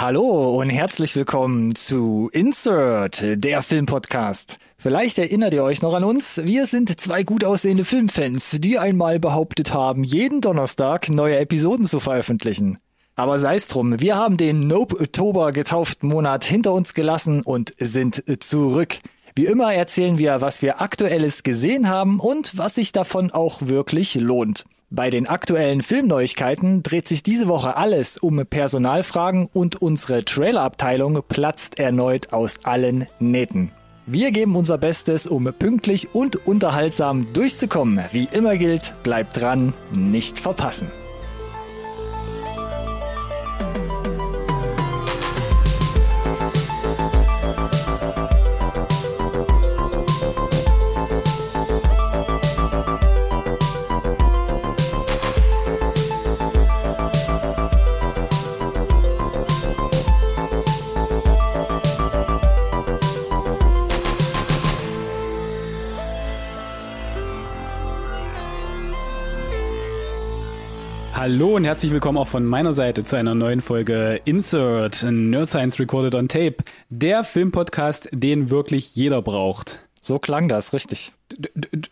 Hallo und herzlich willkommen zu Insert, der Filmpodcast. Vielleicht erinnert ihr euch noch an uns. Wir sind zwei gut aussehende Filmfans, die einmal behauptet haben, jeden Donnerstag neue Episoden zu veröffentlichen. Aber sei's drum, wir haben den Nope-Oktober getauften Monat hinter uns gelassen und sind zurück. Wie immer erzählen wir, was wir aktuelles gesehen haben und was sich davon auch wirklich lohnt. Bei den aktuellen Filmneuigkeiten dreht sich diese Woche alles um Personalfragen und unsere Trailerabteilung platzt erneut aus allen Nähten. Wir geben unser Bestes, um pünktlich und unterhaltsam durchzukommen. Wie immer gilt, bleibt dran, nicht verpassen. Hallo und herzlich willkommen auch von meiner Seite zu einer neuen Folge Insert Nerd Science Recorded on Tape, der Filmpodcast, den wirklich jeder braucht. So klang das, richtig.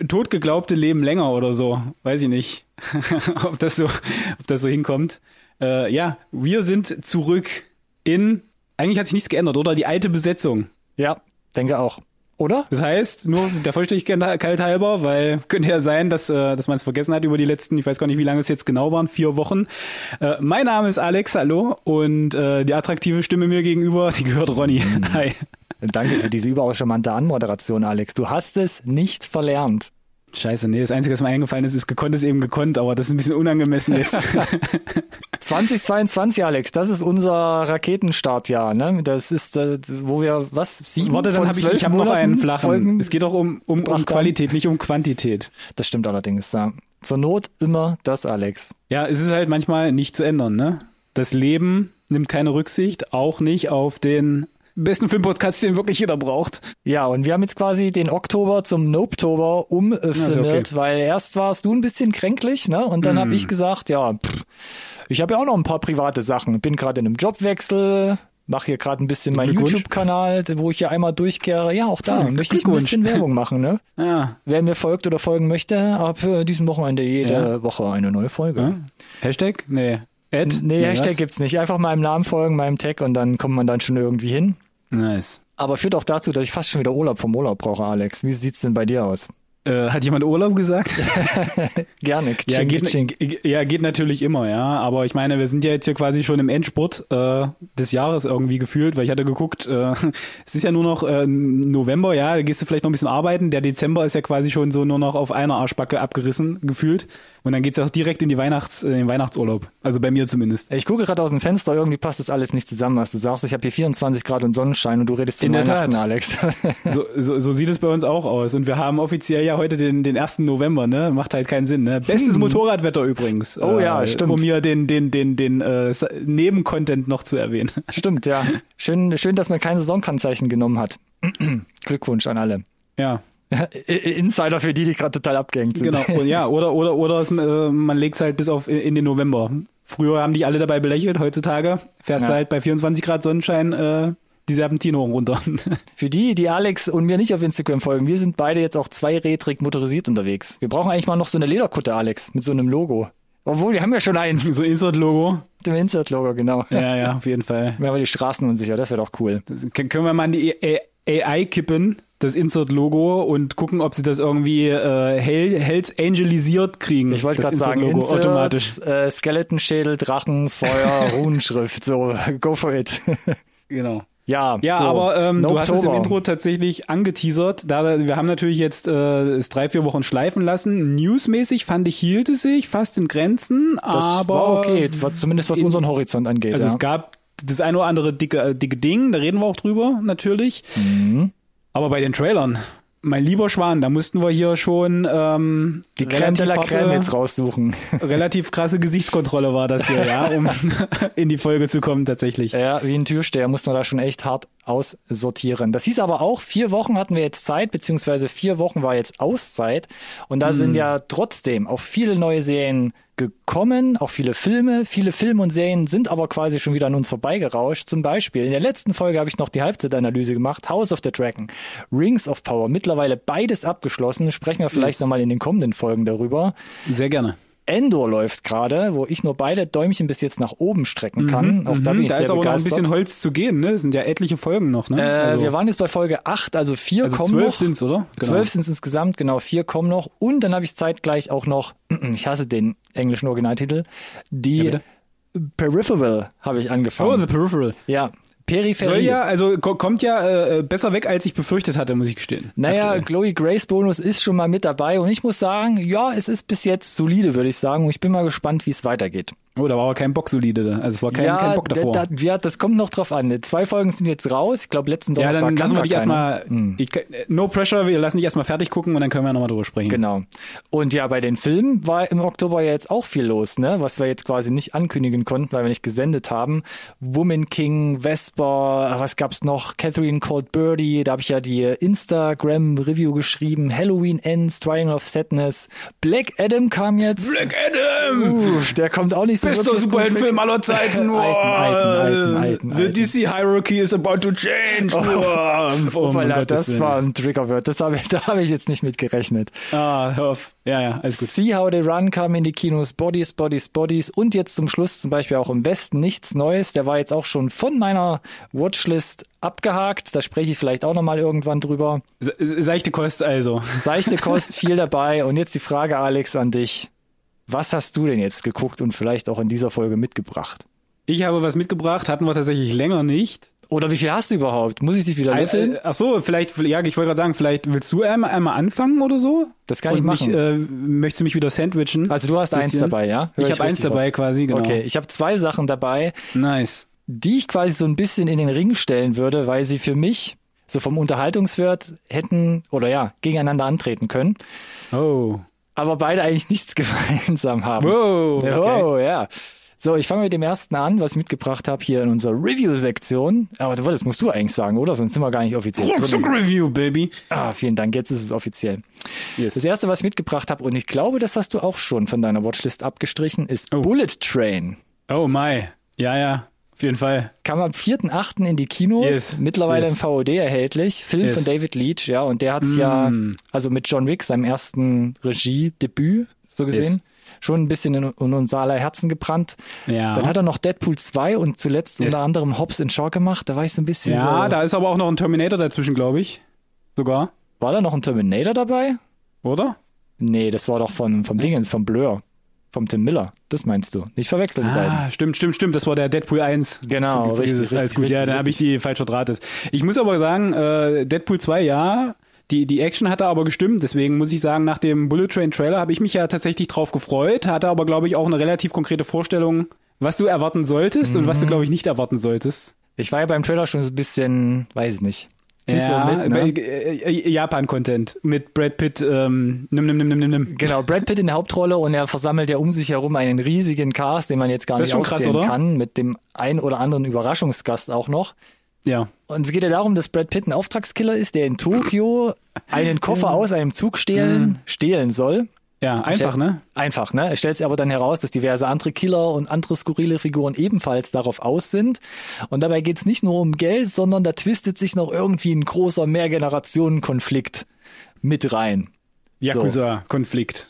Totgeglaubte leben länger oder so, weiß ich nicht, ob das so, ob das so hinkommt. Äh, ja, wir sind zurück in, eigentlich hat sich nichts geändert, oder? Die alte Besetzung. Ja, denke auch. Oder? Das heißt, nur der Vollständigkeit halber, weil könnte ja sein, dass, äh, dass man es vergessen hat über die letzten, ich weiß gar nicht, wie lange es jetzt genau waren, vier Wochen. Äh, mein Name ist Alex, hallo. Und äh, die attraktive Stimme mir gegenüber, die gehört Ronny. Mhm. Hi. Danke für diese überaus charmante Anmoderation, Alex. Du hast es nicht verlernt. Scheiße, nee, das Einzige, was mir eingefallen ist, ist gekonnt ist eben gekonnt, aber das ist ein bisschen unangemessen jetzt. 2022, Alex, das ist unser Raketenstartjahr, ne? Das ist, äh, wo wir, was, sieben Warte, dann habe ich, ich hab noch einen flachen. Folgen es geht doch um, um, um Qualität, nicht um Quantität. Das stimmt allerdings, ja. Zur Not immer das, Alex. Ja, es ist halt manchmal nicht zu ändern, ne? Das Leben nimmt keine Rücksicht, auch nicht auf den besten Filmpodcast, den wirklich jeder braucht. Ja, und wir haben jetzt quasi den Oktober zum Nopetober umfirmiert, okay. weil erst warst du ein bisschen kränklich, ne? Und dann mm. habe ich gesagt, ja, pff, ich habe ja auch noch ein paar private Sachen. Bin gerade in einem Jobwechsel, mache hier gerade ein bisschen meinen YouTube-Kanal, wo ich hier einmal durchkehre. Ja, auch da ja, möchte ich ein bisschen Werbung machen. Ne? Ja. Wer mir folgt oder folgen möchte, ab äh, diesem Wochenende jede ja. Woche eine neue Folge. Ja. Hashtag? Nee. Ad? Nee, nee Hashtag was? gibt's nicht. Einfach meinem Namen folgen, meinem Tag und dann kommt man dann schon irgendwie hin. Nice. Aber führt auch dazu, dass ich fast schon wieder Urlaub vom Urlaub brauche, Alex. Wie sieht's denn bei dir aus? Äh, hat jemand Urlaub gesagt? Gerne. Ja geht, ja, geht natürlich immer, ja. Aber ich meine, wir sind ja jetzt hier quasi schon im Endspurt äh, des Jahres irgendwie gefühlt, weil ich hatte geguckt, äh, es ist ja nur noch äh, November, ja, da gehst du vielleicht noch ein bisschen arbeiten. Der Dezember ist ja quasi schon so nur noch auf einer Arschbacke abgerissen, gefühlt. Und dann geht's auch direkt in die Weihnachts, in den Weihnachtsurlaub. Also bei mir zumindest. Ich gucke gerade aus dem Fenster, irgendwie passt das alles nicht zusammen, was du sagst. Ich habe hier 24 Grad und Sonnenschein und du redest von in Weihnachten, Alex. so, so, so sieht es bei uns auch aus. Und wir haben offiziell ja heute den, den 1. November, ne? Macht halt keinen Sinn, ne? Bestes hm. Motorradwetter übrigens. Oh ja, äh, stimmt. Um hier den, den, den, den äh, Nebencontent noch zu erwähnen. Stimmt, ja. Schön, schön, dass man kein Saisonkennzeichen genommen hat. Glückwunsch an alle. Ja, Insider für die, die gerade total abgehängt sind. Genau, ja, oder oder oder es, äh, man legt es halt bis auf in den November. Früher haben die alle dabei belächelt, heutzutage fährst ja. du halt bei 24 Grad Sonnenschein äh, die Serpentine hoch runter. Für die, die Alex und mir nicht auf Instagram folgen, wir sind beide jetzt auch zweirädrig motorisiert unterwegs. Wir brauchen eigentlich mal noch so eine Lederkutte, Alex, mit so einem Logo. Obwohl, wir haben ja schon eins. So Insert-Logo. Dem Insert-Logo, genau. Ja, ja, auf jeden Fall. Wir haben die Straßen unsicher, das wäre doch cool. Das, können wir mal an die AI kippen, das Insert-Logo und gucken, ob sie das irgendwie äh, Hell, Hells Angelisiert kriegen. Ich wollte gerade sagen, Insert, automatisch. Äh, Skeletonschädel, Drachen, Feuer, Runenschrift, so, go for it. genau. Ja, ja so, aber ähm, du hast es im Intro tatsächlich angeteasert. Da, wir haben natürlich jetzt äh, es drei, vier Wochen schleifen lassen. Newsmäßig fand ich, hielt es sich fast in Grenzen, das aber war okay, zumindest was in, unseren Horizont angeht. Also ja. es gab das eine oder andere dicke, äh, dicke Ding, da reden wir auch drüber, natürlich. Mhm. Aber bei den Trailern, mein lieber Schwan, da mussten wir hier schon ähm, die Creme de la Creme jetzt raussuchen. relativ krasse Gesichtskontrolle war das hier, ja, um in die Folge zu kommen tatsächlich. Ja, wie ein Türsteher mussten wir da schon echt hart aussortieren. Das hieß aber auch, vier Wochen hatten wir jetzt Zeit, beziehungsweise vier Wochen war jetzt Auszeit. Und da mm. sind ja trotzdem auch viele neue Serien gekommen, auch viele Filme. Viele Filme und Serien sind aber quasi schon wieder an uns vorbeigerauscht. Zum Beispiel, in der letzten Folge habe ich noch die Halbzeitanalyse gemacht, House of the Dragon, Rings of Power, mittlerweile beides abgeschlossen. Sprechen wir vielleicht Yes. nochmal in den kommenden Folgen darüber. Sehr gerne. Endor läuft gerade, wo ich nur beide Däumchen bis jetzt nach oben strecken kann. Auch da bin ich Mhm, da sehr ist aber noch ein begeistert. bisschen Holz zu gehen, ne? Das sind ja etliche Folgen noch, ne? äh, also, wir waren jetzt bei Folge 8, also vier also kommen zwölf noch. sind's, oder? Genau. Zwölf sind es insgesamt, genau, vier kommen noch. Und dann habe ich zeitgleich auch noch, ich hasse den englischen Originaltitel, die Ja. Peripheral habe ich Oh, angefangen. The Peripheral. ja, Peripherie. ja, also ko- kommt ja äh, besser weg, als ich befürchtet hatte, muss ich gestehen. Naja, Aktuell. Chloe Grace Bonus ist schon mal mit dabei und ich muss sagen, ja, es ist bis jetzt solide, würde ich sagen. Und ich bin mal gespannt, wie es weitergeht. Oh, da war aber kein Bock solide. da. Also es war kein, ja, kein Bock davor. Da, ja, das kommt noch drauf an. Zwei Folgen sind jetzt raus. Ich glaube, letzten ja, Donnerstag dann kam lassen wir dich erstmal. Hm. Ich, no pressure, wir lassen dich erstmal fertig gucken und dann können wir nochmal drüber sprechen. Genau. Und ja, bei den Filmen war im Oktober ja jetzt auch viel los, ne? Was wir jetzt quasi nicht ankündigen konnten, weil wir nicht gesendet haben. Woman King, Vesper, was gab's noch? Catherine Cold Birdie, da habe ich ja die Instagram-Review geschrieben. Halloween Ends, Triangle of Sadness. Black Adam kam jetzt. Black Adam! Uff, der kommt auch nicht so Bester. Superheldenfilm aller Zeiten. Alten, alten, alten, The. DC Hierarchy is about to change. Oh, Oh, mein voilà, Gottes das war ein Triggerwort. Das habe ich, da habe ich jetzt nicht mit gerechnet. Ah, hör auf. Ja, ja, alles gut. See How They Run kam in die Kinos, Bodies, Bodies, Bodies und jetzt zum Schluss zum Beispiel auch im Westen nichts Neues. Der war jetzt auch schon von meiner Watchlist abgehakt. Da spreche ich vielleicht auch nochmal irgendwann drüber. Se- Seichte Kost also. Seichte Kost, viel dabei. Und jetzt die Frage, Alex, an dich. Was hast du denn jetzt geguckt und vielleicht auch in dieser Folge mitgebracht? Ich habe was mitgebracht, hatten wir tatsächlich länger nicht. Oder wie viel hast du überhaupt? Muss ich dich wieder Äh, löffeln? äh, Ach so, vielleicht, ja, ich wollte gerade sagen, vielleicht willst du einmal, einmal anfangen oder so? Das kann ich Und machen. Mich, äh, möchtest du mich wieder sandwichen? Also du hast eins dabei, ja? Hör ich habe eins dabei was? quasi, genau. Okay, ich habe zwei Sachen dabei. Nice. die ich quasi so ein bisschen in den Ring stellen würde, weil sie für mich so vom Unterhaltungswert hätten oder ja, gegeneinander antreten können, Oh. Aber beide eigentlich nichts gemeinsam haben. Wow. Okay. Oh, ja. So, ich fange mit dem ersten an, was ich mitgebracht habe hier in unserer Review-Sektion. Aber das musst du eigentlich sagen, oder? Sonst sind wir gar nicht offiziell Rucksack drin. Review, Baby. Ah, vielen Dank, jetzt ist es offiziell. Yes. Das erste, was ich mitgebracht habe, und ich glaube, das hast du auch schon von deiner Watchlist abgestrichen, ist Oh. Bullet Train. Oh my. Ja, ja. Auf jeden Fall. Kam am 4.8. in die Kinos, Yes. mittlerweile Yes. im VOD erhältlich. Film Yes. von David Leach, ja, und der hat's ja, also mit John Wick, seinem ersten Regiedebüt, so gesehen, schon ein bisschen in, in unser aller Herzen gebrannt. Ja. Dann hat er noch Deadpool 2 und zuletzt unter anderem Hobbs in Shaw gemacht. Da war ich so ein bisschen Ja, so, da ist aber auch noch ein Terminator dazwischen, glaube ich. Sogar. war da noch ein Terminator dabei? Oder? Nee, das war doch von, vom Dingens, vom Blur. Vom Tim Miller. Das meinst du. Nicht verwechseln die beiden. Ah, stimmt, stimmt, stimmt. Das war der Deadpool 1. Genau, richtig, es. Alles richtig, gut, ja, richtig, dann habe ich die falsch verdrahtet. Ich muss aber sagen, äh, Deadpool 2, ja, die, die Action hatte aber gestimmt. Deswegen muss ich sagen, nach dem Bullet Train Trailer habe ich mich ja tatsächlich drauf gefreut, hatte aber, glaube ich, auch eine relativ konkrete Vorstellung, was du erwarten solltest und Mhm. was du, glaube ich, nicht erwarten solltest. Ich war ja beim Trailer schon so ein bisschen, weiß ich nicht. Nicht so mit, ne? bei- äh, äh, Japan-Content mit Brad Pitt, ähm, nimm, nimm, nimm, nimm, nimm, nimm. Genau, Brad Pitt in der Hauptrolle und er versammelt ja um sich herum einen riesigen Cast, den man jetzt gar nicht krass, oder? kann, mit dem ein oder anderen Überraschungsgast auch noch. Ja. Und es geht ja darum, dass Brad Pitt ein Auftragskiller ist, der in Tokio einen Koffer aus einem Zug stehlen, stehlen soll. Ja, einfach, ne? Einfach, ne? Es stellt sich aber dann heraus, dass diverse andere Killer und andere skurrile Figuren ebenfalls darauf aus sind. Und dabei geht's nicht nur um Geld, sondern da twistet sich noch irgendwie ein großer Mehrgenerationenkonflikt mit rein. Yakuza-Konflikt.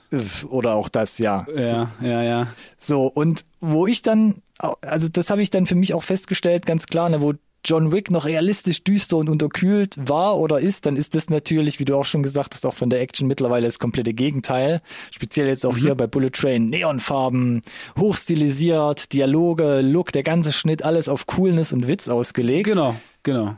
Oder auch das, ja. Ja, ja, ja. So, und wo ich dann, also das habe ich dann für mich auch festgestellt, ganz klar, ne, wo John Wick noch realistisch düster und unterkühlt war oder ist, dann ist das natürlich, wie du auch schon gesagt hast, auch von der Action mittlerweile das komplette Gegenteil. Speziell jetzt auch hier bei Bullet Train. Neonfarben, hochstilisiert, Dialoge, Look, der ganze Schnitt, alles auf Coolness und Witz ausgelegt. Genau, genau.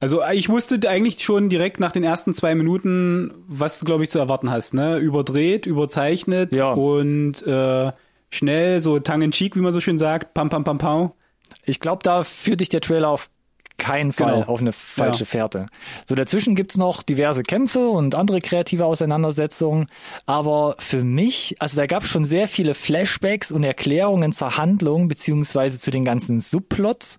Also ich wusste eigentlich schon direkt nach den ersten zwei Minuten, was du, glaube ich, zu erwarten hast. Ne? Überdreht, überzeichnet Ja. und äh, schnell, so tongue in cheek, wie man so schön sagt, pam pam pam pam. Ich glaube, da führt dich der Trailer auf keinen Fall Genau. auf eine falsche Ja. Fährte. So dazwischen gibt's noch diverse Kämpfe und andere kreative Auseinandersetzungen. Aber für mich, also da gab's schon sehr viele Flashbacks und Erklärungen zur Handlung beziehungsweise zu den ganzen Subplots,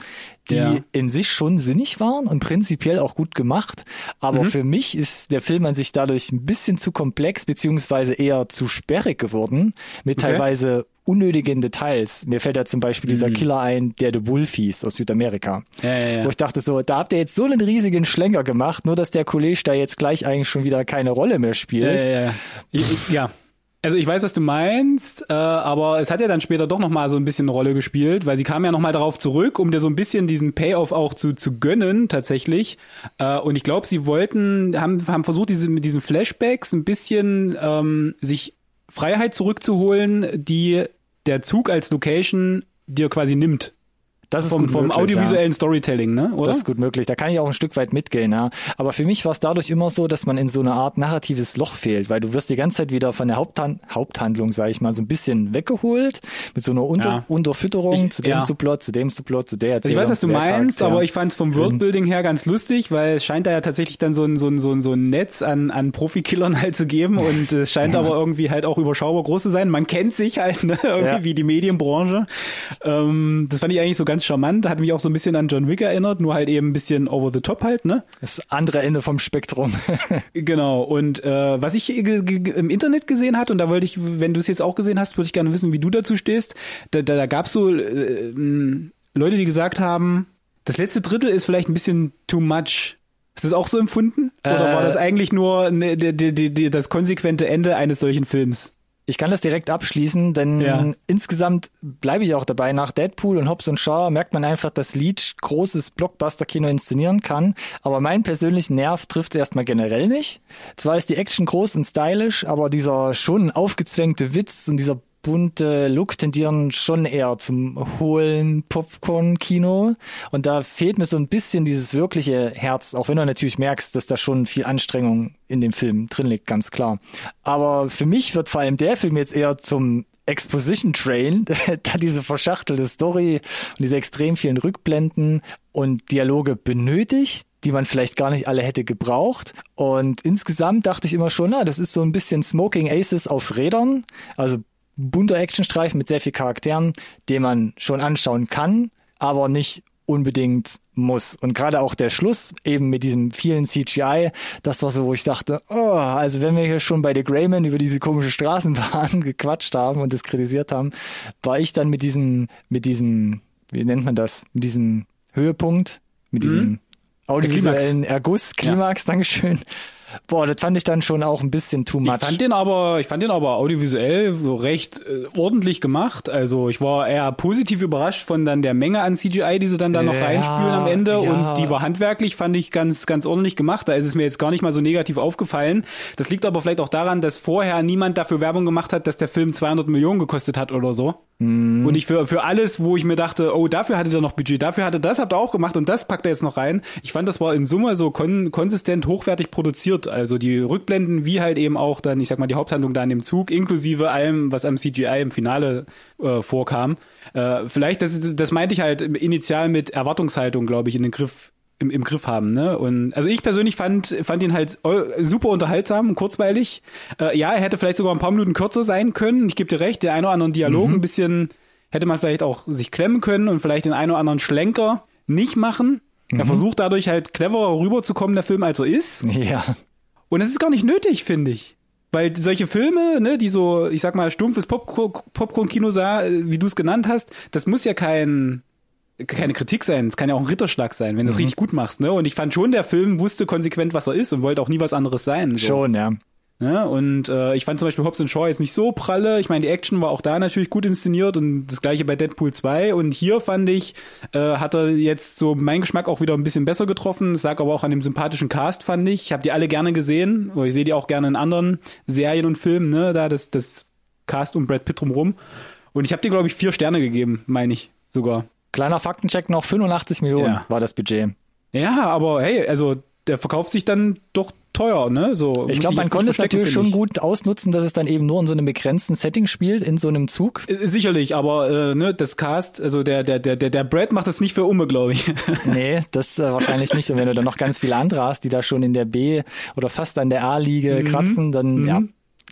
die Ja. in sich schon sinnig waren und prinzipiell auch gut gemacht. Aber Mhm. für mich ist der Film an sich dadurch ein bisschen zu komplex beziehungsweise eher zu sperrig geworden mit Okay. teilweise unnötigen Details. Mir fällt ja zum Beispiel dieser Mhm. Killer ein, der The Wolf hieß aus Südamerika. Ja, ja. Wo ich dachte so, da habt ihr jetzt so einen riesigen Schlenker gemacht, nur dass der Kollege da jetzt gleich eigentlich schon wieder keine Rolle mehr spielt. Ja, ja, Also ich weiß, was du meinst, äh, aber es hat ja dann später doch noch mal so ein bisschen eine Rolle gespielt, weil sie kam ja noch mal darauf zurück, um dir so ein bisschen diesen Payoff auch zu, zu gönnen tatsächlich. Äh, und ich glaube, sie wollten, haben, haben versucht, diese, mit diesen Flashbacks ein bisschen ähm, sich Freiheit zurückzuholen, die der Zug als Location dir quasi nimmt. Das ist Vom, gut vom möglich, ja. audiovisuellen Storytelling, ne? Oder? Das ist gut möglich. Da kann ich auch ein Stück weit mitgehen, ja. Aber für mich war es dadurch immer so, dass man in so eine Art narratives Loch fehlt, weil du wirst die ganze Zeit wieder von der Haupthan Haupthandlung, sage ich mal, so ein bisschen weggeholt mit so einer Unter Ja. Unterfütterung Ich- zu dem ja. Subplot, zu dem Subplot, zu der Also ich Erzählung. weiß, was du meinst, aber ich fand es vom Worldbuilding her ganz lustig, weil es scheint da ja tatsächlich dann so ein, so ein, so ein, so ein Netz an, an Profikillern halt zu geben und es scheint aber irgendwie halt auch überschaubar groß zu sein. Man kennt sich halt, ne? irgendwie Ja. wie die Medienbranche. Ähm, das fand ich eigentlich so ganz charmant, hat mich auch so ein bisschen an John Wick erinnert, nur halt eben ein bisschen over the top halt, ne? das andere Ende vom Spektrum. Genau, und äh, was ich ge- im Internet gesehen hat, und da wollte ich, wenn du es jetzt auch gesehen hast, würde ich gerne wissen, wie du dazu stehst. Da, da, da gab es so äh, Leute, die gesagt haben, das letzte Drittel ist vielleicht ein bisschen too much. Ist das auch so empfunden? Oder Äh, war das eigentlich nur ne, die, die, die, das konsequente Ende eines solchen Films? Ich kann das direkt abschließen, denn Ja. insgesamt bleibe ich auch dabei. Nach Deadpool und Hobbs und Shaw merkt man einfach, dass Leach großes Blockbuster-Kino inszenieren kann. Aber meinen persönlichen Nerv trifft es erstmal generell nicht. Zwar ist die Action groß und stylisch, aber dieser schon aufgezwängte Witz und dieser bunte Look tendieren schon eher zum hohlen Popcorn-Kino. Und da fehlt mir so ein bisschen dieses wirkliche Herz, auch wenn du natürlich merkst, dass da schon viel Anstrengung in dem Film drin liegt, ganz klar. Aber für mich wird vor allem der Film jetzt eher zum Exposition Train, da diese verschachtelte Story und diese extrem vielen Rückblenden und Dialoge benötigt, die man vielleicht gar nicht alle hätte gebraucht. Und insgesamt dachte ich immer schon, na, das ist so ein bisschen Smoking Aces auf Rädern, also bunter Actionstreifen mit sehr viel Charakteren, den man schon anschauen kann, aber nicht unbedingt muss. Und gerade auch der Schluss eben mit diesem vielen CGI, das war so, wo ich dachte, oh, also wenn wir hier schon bei The Greyman über diese komische Straßenbahn gequatscht haben und das kritisiert haben, war ich dann mit diesem, mit diesem, wie nennt man das, mit diesem Höhepunkt, mit diesem audiovisuellen Erguss, Klimax, Dankeschön. Boah, das fand ich dann schon auch ein bisschen too much. Ich fand den aber, ich fand den aber audiovisuell recht äh, ordentlich gemacht. Also ich war eher positiv überrascht von dann der Menge an CGI, die sie dann da noch Ja, reinspülen am Ende. ja. Und die war handwerklich, fand ich ganz, ganz ordentlich gemacht. Da ist es mir jetzt gar nicht mal so negativ aufgefallen. Das liegt aber vielleicht auch daran, dass vorher niemand dafür Werbung gemacht hat, dass der Film 200 Millionen gekostet hat oder so. Mhm. Und ich für, für alles, wo ich mir dachte, oh, dafür hattet ihr noch Budget, dafür hatte das, habt ihr auch gemacht und das packt er jetzt noch rein. Ich fand, das war in Summe so kon konsistent hochwertig produziert. Also die Rückblenden, wie halt eben auch dann, ich sag mal, die Haupthandlung da in dem Zug, inklusive allem, was am CGI im Finale äh, vorkam. Äh, vielleicht, das, das meinte ich halt initial mit Erwartungshaltung, glaube ich, in den Griff im, im Griff haben, ne? Und also ich persönlich fand fand ihn halt eu- super unterhaltsam und kurzweilig. Äh, ja, er hätte vielleicht sogar ein paar Minuten kürzer sein können. Ich gebe dir recht, der ein oder anderen Dialog ein bisschen hätte man vielleicht auch sich klemmen können und vielleicht den einen oder anderen Schlenker nicht machen. Er versucht dadurch halt cleverer rüberzukommen, der Film, als er ist. ja. Und es ist gar nicht nötig, finde ich. Weil solche Filme, ne, die so, ich sag mal, stumpfes Popcorn- Popcorn-Kino sah, äh, wie du es genannt hast, das muss ja kein, keine Kritik sein. Es kann ja auch ein Ritterschlag sein, wenn du es richtig gut machst, ne? Und ich fand schon, der Film wusste konsequent, was er ist und wollte auch nie was anderes sein. So. Schon, ja. Ne? Und äh, ich fand zum Beispiel Hobbs Shaw jetzt nicht so pralle. Ich meine, die Action war auch da natürlich gut inszeniert und das gleiche bei Deadpool 2. Und hier fand ich, äh, hat er jetzt so meinen Geschmack auch wieder ein bisschen besser getroffen. Das lag aber auch an dem sympathischen Cast, fand ich. Ich habe die alle gerne gesehen. Oder ich sehe die auch gerne in anderen Serien und Filmen, ne? Da das, das Cast um Brad Pitt drumrum. Und ich habe dir, glaube ich, vier Sterne gegeben, meine ich sogar. Kleiner Faktencheck noch, 85 Millionen Ja. war das Budget. Ja, aber hey, also der verkauft sich dann doch teuer, ne? So Ich glaube, man konnte es natürlich schon gut ausnutzen, dass es dann eben nur in so einem begrenzten Setting spielt, in so einem Zug. Äh, Sicherlich, aber äh, ne, das Cast, also der der der der der Brad macht das nicht für Umme, glaube ich. Nee, das äh, wahrscheinlich nicht. Und wenn du dann noch ganz viele andere hast, die da schon in der B oder fast an der A-Liga kratzen, dann ja,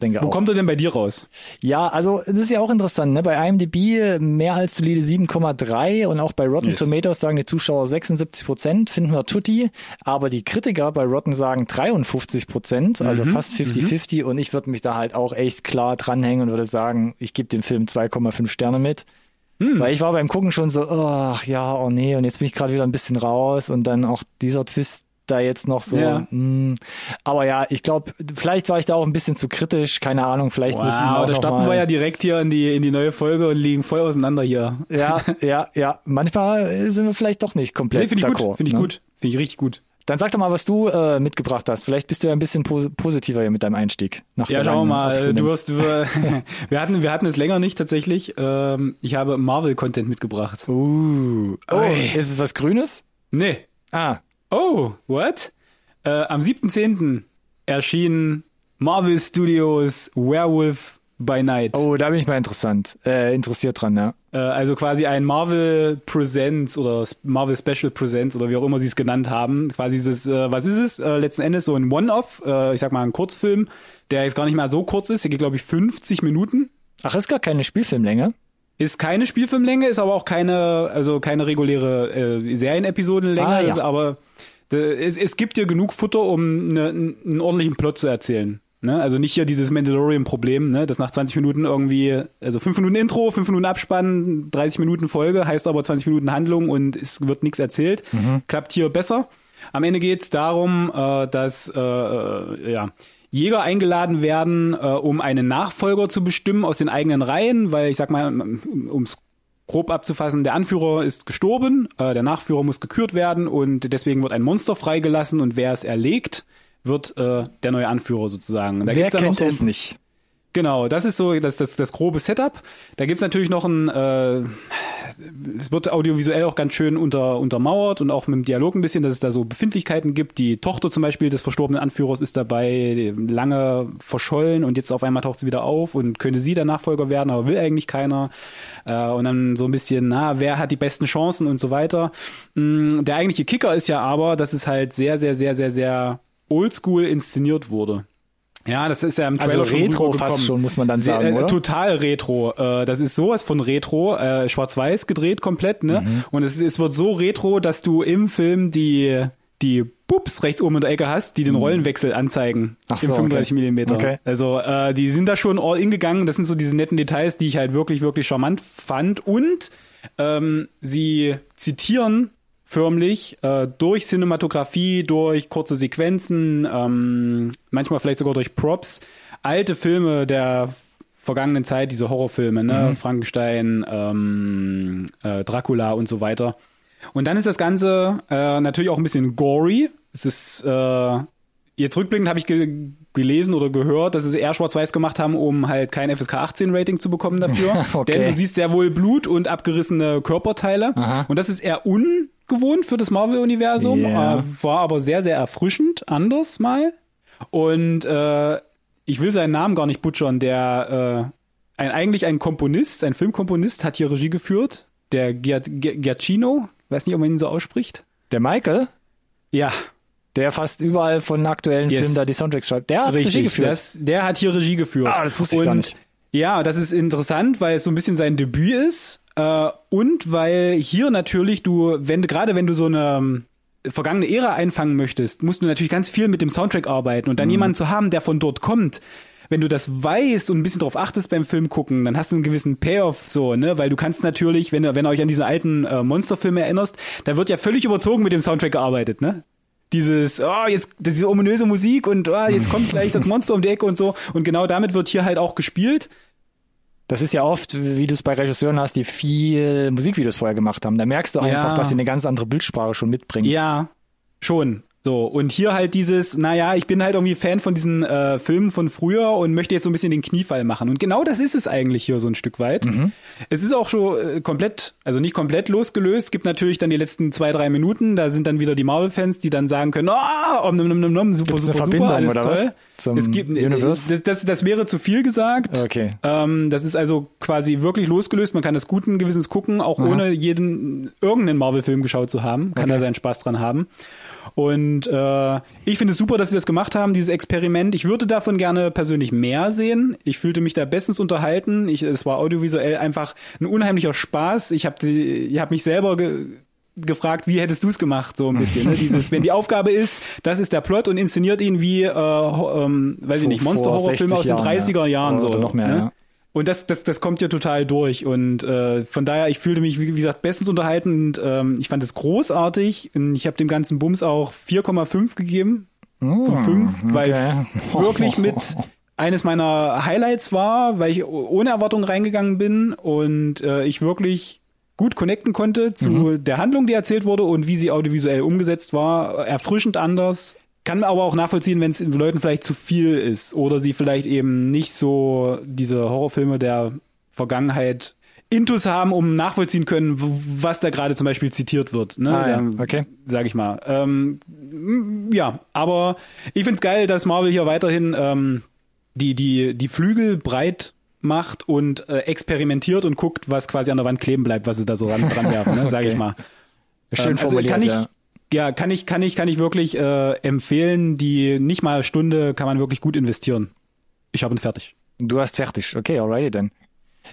denke Wo auch. kommt er denn bei dir raus? Ja, also das ist ja auch interessant. Ne? Bei IMDb mehr als solide 7,3 und auch bei Rotten Yes. Tomatoes sagen die Zuschauer 76 Prozent, finden wir Tutti. Aber die Kritiker bei Rotten sagen 53 Prozent, also Mhm, fast 50-50. Und ich würde mich da halt auch echt klar dranhängen und würde sagen, ich gebe dem Film 2,5 Sterne mit. Hm. Weil ich war beim Gucken schon so, ach ja, oh nee, und jetzt bin ich gerade wieder ein bisschen raus und dann auch dieser Twist da jetzt noch so. Ja. mm. Aber ja, ich glaube, vielleicht war ich da auch ein bisschen zu kritisch, keine Ahnung, vielleicht müssen wir Wow, da starten mal wir ja direkt hier in die, in die neue Folge und liegen voll auseinander hier. Ja, ja, ja. Manchmal sind wir vielleicht doch nicht komplett Nee, finde ich gut, finde ich ne? gut. Finde ich richtig gut. Dann sag doch mal, was du äh, mitgebracht hast. Vielleicht bist du ja ein bisschen pos positiver hier mit deinem Einstieg. Nach Ja, schauen wir mal. Du wirst, du, wir hatten, wir hatten es länger nicht tatsächlich. Ähm, ich habe Marvel-Content mitgebracht. Uh, oh, Ui. ist es was Grünes? Nee. Ah, Oh, what? Äh, am 7.10. erschien Marvel Studios Werewolf by Night. oh, da bin ich mal interessant, äh, interessiert dran, ja. Äh, also quasi ein Marvel Presents oder Marvel Special Presents oder wie auch immer sie es genannt haben. Quasi dieses, äh, was ist es? Äh, letzten Endes so ein One-Off, äh, ich sag mal ein Kurzfilm, der jetzt gar nicht mal so kurz ist. Der geht, glaube ich, 50 Minuten. Ach, ist gar keine Spielfilmlänge. Ist keine Spielfilmlänge, ist aber auch keine, also keine reguläre äh, Serienepisodenlänge, Ah, ja. ist aber es, es gibt dir genug Futter, um ne, einen ordentlichen Plot zu erzählen. Ne? Also nicht hier dieses Mandalorian-Problem, ne? dass nach 20 Minuten irgendwie, also 5 Minuten Intro, 5 Minuten Abspann, 30 Minuten Folge, heißt aber 20 Minuten Handlung und es wird nichts erzählt. Klappt hier besser. Am Ende geht es darum, äh, dass äh, äh, ja, Jäger eingeladen werden, äh, um einen Nachfolger zu bestimmen aus den eigenen Reihen, weil ich sag mal, um es grob abzufassen, der Anführer ist gestorben, äh, der Nachführer muss gekürt werden und deswegen wird ein Monster freigelassen und wer es erlegt, wird äh, der neue Anführer sozusagen. Da Wer gibt's dann noch kennt so es nicht? Genau, das ist so das, das, das grobe Setup. Da gibt's natürlich noch ein, äh, es wird audiovisuell auch ganz schön unter, untermauert und auch mit dem Dialog ein bisschen, dass es da so Befindlichkeiten gibt. Die Tochter zum Beispiel des verstorbenen Anführers ist dabei lange verschollen und jetzt auf einmal taucht sie wieder auf und könnte sie der Nachfolger werden, aber will eigentlich keiner. Äh, und dann so ein bisschen, na, wer hat die besten Chancen und so weiter. Mm, Der eigentliche Kicker ist ja aber, dass es halt sehr, sehr, sehr, sehr, sehr oldschool inszeniert wurde. Ja, das ist ja im Also Trailer schon Retro rübergekommen. fast schon, muss man dann Sehr, sagen, äh, oder? Total Retro. Äh, das ist sowas von Retro, äh, schwarz-weiß gedreht komplett, ne? Mhm. Und es, es wird so retro, dass du im Film die die Pups rechts oben in der Ecke hast, die den Rollenwechsel anzeigen Mhm. Ach im so, 35 okay. Millimeter. Okay. Also äh, die sind da schon all in gegangen. Das sind so diese netten Details, die ich halt wirklich wirklich charmant fand. Und ähm, sie zitieren förmlich äh, durch Cinematografie, durch kurze Sequenzen, ähm, manchmal vielleicht sogar durch Props, alte Filme der vergangenen Zeit, diese Horrorfilme, ne? Frankenstein, ähm, äh, Dracula und so weiter. Und dann ist das Ganze äh, natürlich auch ein bisschen gory. Es ist äh, jetzt rückblickend habe ich ge gelesen oder gehört, dass sie eher schwarz-weiß gemacht haben, um halt kein FSK 18 Rating zu bekommen dafür. Okay. Denn du siehst sehr wohl Blut und abgerissene Körperteile. Aha. Und das ist eher ungewohnt für das Marvel-Universum, Ja. äh, war aber sehr, sehr erfrischend, anders mal. Und äh, ich will seinen Namen gar nicht butchern, der äh, ein, eigentlich ein Komponist, ein Filmkomponist, hat hier Regie geführt, der Giacchino, weiß nicht, ob man ihn so ausspricht. Der Michael, Ja, der fast überall von aktuellen Yes. Filmen da die Soundtracks schreibt, der hat Regie richtig. geführt. Das, der hat hier Regie geführt. Ah, das wusste ich und, gar nicht. Ja, das ist interessant, weil es so ein bisschen sein Debüt ist äh, und weil hier natürlich du, wenn gerade wenn du so eine ähm, vergangene Ära einfangen möchtest, musst du natürlich ganz viel mit dem Soundtrack arbeiten und dann jemanden zu haben, der von dort kommt. Wenn du das weißt und ein bisschen drauf achtest beim Film gucken, dann hast du einen gewissen Payoff so, ne, weil du kannst natürlich, wenn du wenn ihr euch an diese alten äh, Monsterfilme erinnerst, da wird ja völlig überzogen mit dem Soundtrack gearbeitet, ne? Dieses, oh, jetzt diese ominöse Musik und oh, jetzt kommt gleich das Monster um die Ecke und so. Und genau damit wird hier halt auch gespielt. Das ist ja oft, wie du es bei Regisseuren hast, die viel Musikvideos vorher gemacht haben. Da merkst du einfach, Ja. dass sie eine ganz andere Bildsprache schon mitbringen. Ja, schon. So, und hier halt dieses, naja, ich bin halt irgendwie Fan von diesen äh, Filmen von früher und möchte jetzt so ein bisschen den Kniefall machen. Und genau das ist es eigentlich hier so ein Stück weit. Es ist auch schon äh, komplett, also nicht komplett losgelöst. Es gibt natürlich dann die letzten zwei, drei Minuten, da sind dann wieder die Marvel-Fans, die dann sagen können, oh, om, nom, nom, nom, nom, super, Gibt's super, super, alles oder toll. was? Zum es gibt, Universe? Das, das, das wäre zu viel gesagt. Okay. Ähm, das ist also quasi wirklich losgelöst. Man kann das guten Gewissens gucken, auch ohne jeden irgendeinen Marvel-Film geschaut zu haben. Kann Okay. da seinen Spaß dran haben. Und äh, ich finde es super, dass sie das gemacht haben, dieses Experiment. Ich würde davon gerne persönlich mehr sehen. Ich fühlte mich da bestens unterhalten. Ich, es war audiovisuell einfach ein unheimlicher Spaß. Ich habe ich hab mich selber ge gefragt, wie hättest du es gemacht, so ein bisschen. Ne? Dieses, wenn die Aufgabe ist, das ist der Plot und inszeniert ihn wie, äh, ähm, weiß ich nicht, Monster-Horrorfilme aus den 30er Jahren. Oder so, noch mehr, ne? ja. Und das, das, das kommt ja total durch. Und äh, von daher, ich fühlte mich, wie gesagt, bestens unterhalten und ähm, ich fand es großartig. Und ich habe dem ganzen Bums auch 4,5 gegeben. Von 5, weil es okay. wirklich mit eines meiner Highlights war, weil ich ohne Erwartung reingegangen bin und äh, ich wirklich gut connecten konnte zu der Handlung, die erzählt wurde und wie sie audiovisuell umgesetzt war. Erfrischend anders. Kann aber auch nachvollziehen, wenn es den Leuten vielleicht zu viel ist oder sie vielleicht eben nicht so diese Horrorfilme der Vergangenheit Intus haben, um nachvollziehen können, was da gerade zum Beispiel zitiert wird. Ne? Ah, ja. Ähm, Okay. Sag ich mal. Ähm, ja, aber ich find's geil, dass Marvel hier weiterhin ähm, die, die, die Flügel breit macht und äh, experimentiert und guckt, was quasi an der Wand kleben bleibt, was sie da so ran, dran werfen, ne? sag Okay. ich mal. Schön Ähm, also formuliert, kann ich, ja. Ja. kann ich, kann ich, kann ich wirklich äh, empfehlen. Die nicht mal Stunde kann man wirklich gut investieren. Ich habe ihn fertig. Du hast fertig. Okay, alrighty dann.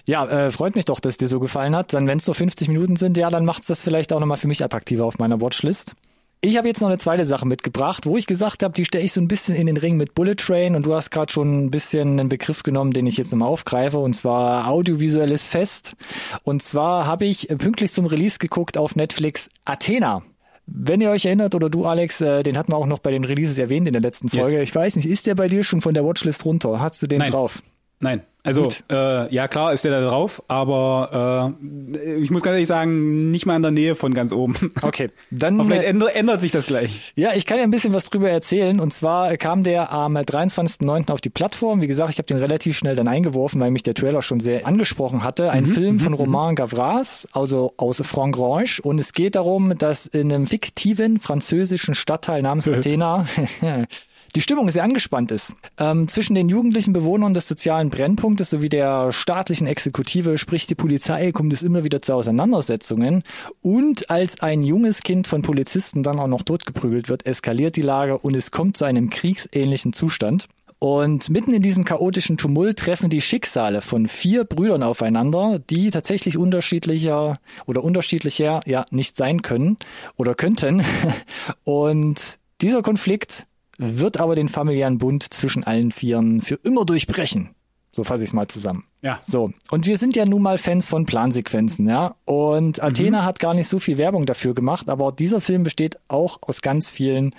Ja, äh, freut mich doch, dass dir so gefallen hat. Dann, wenn es nur 50 Minuten sind, ja, dann macht's das vielleicht auch nochmal für mich attraktiver auf meiner Watchlist. Ich habe jetzt noch eine zweite Sache mitgebracht, wo ich gesagt habe, die stelle ich so ein bisschen in den Ring mit Bullet Train und du hast gerade schon ein bisschen einen Begriff genommen, den ich jetzt nochmal aufgreife, und zwar audiovisuelles Fest. Und zwar habe ich pünktlich zum Release geguckt auf Netflix Athena. Wenn ihr euch erinnert, oder du, Alex, äh, den hatten wir auch noch bei den Releases erwähnt in der letzten Yes. Folge. Ich weiß nicht, ist der bei dir schon von der Watchlist runter? Hast du den Nein. drauf? Nein, also äh, ja klar ist der da drauf, aber äh, ich muss ganz ehrlich sagen, nicht mal in der Nähe von ganz oben. Okay, dann Aber vielleicht äh, ändert, ändert sich das gleich. ja, ich kann ja ein bisschen was drüber erzählen. Und zwar kam der am 23.09. auf die Plattform. Wie gesagt, ich habe den relativ schnell dann eingeworfen, weil mich der Trailer schon sehr angesprochen hatte. Ein Film von Romain Gavras, also aus Frangrange. Und es geht darum, dass in einem fiktiven französischen Stadtteil namens Athena die Stimmung sehr angespannt ist. Ähm, zwischen den jugendlichen Bewohnern des sozialen Brennpunktes sowie der staatlichen Exekutive, sprich die Polizei, kommt es immer wieder zu Auseinandersetzungen. Und als ein junges Kind von Polizisten dann auch noch totgeprügelt wird, eskaliert die Lage und es kommt zu einem kriegsähnlichen Zustand. Und mitten in diesem chaotischen Tumult treffen die Schicksale von vier Brüdern aufeinander, die tatsächlich unterschiedlicher oder unterschiedlicher ja nicht sein können oder könnten. Und dieser Konflikt wird aber den familiären Bund zwischen allen Vieren für immer durchbrechen. So fasse ich es mal zusammen. Ja. So, und wir sind ja nun mal Fans von Plansequenzen, ja. Und Athena hat gar nicht so viel Werbung dafür gemacht, aber dieser Film besteht auch aus ganz vielen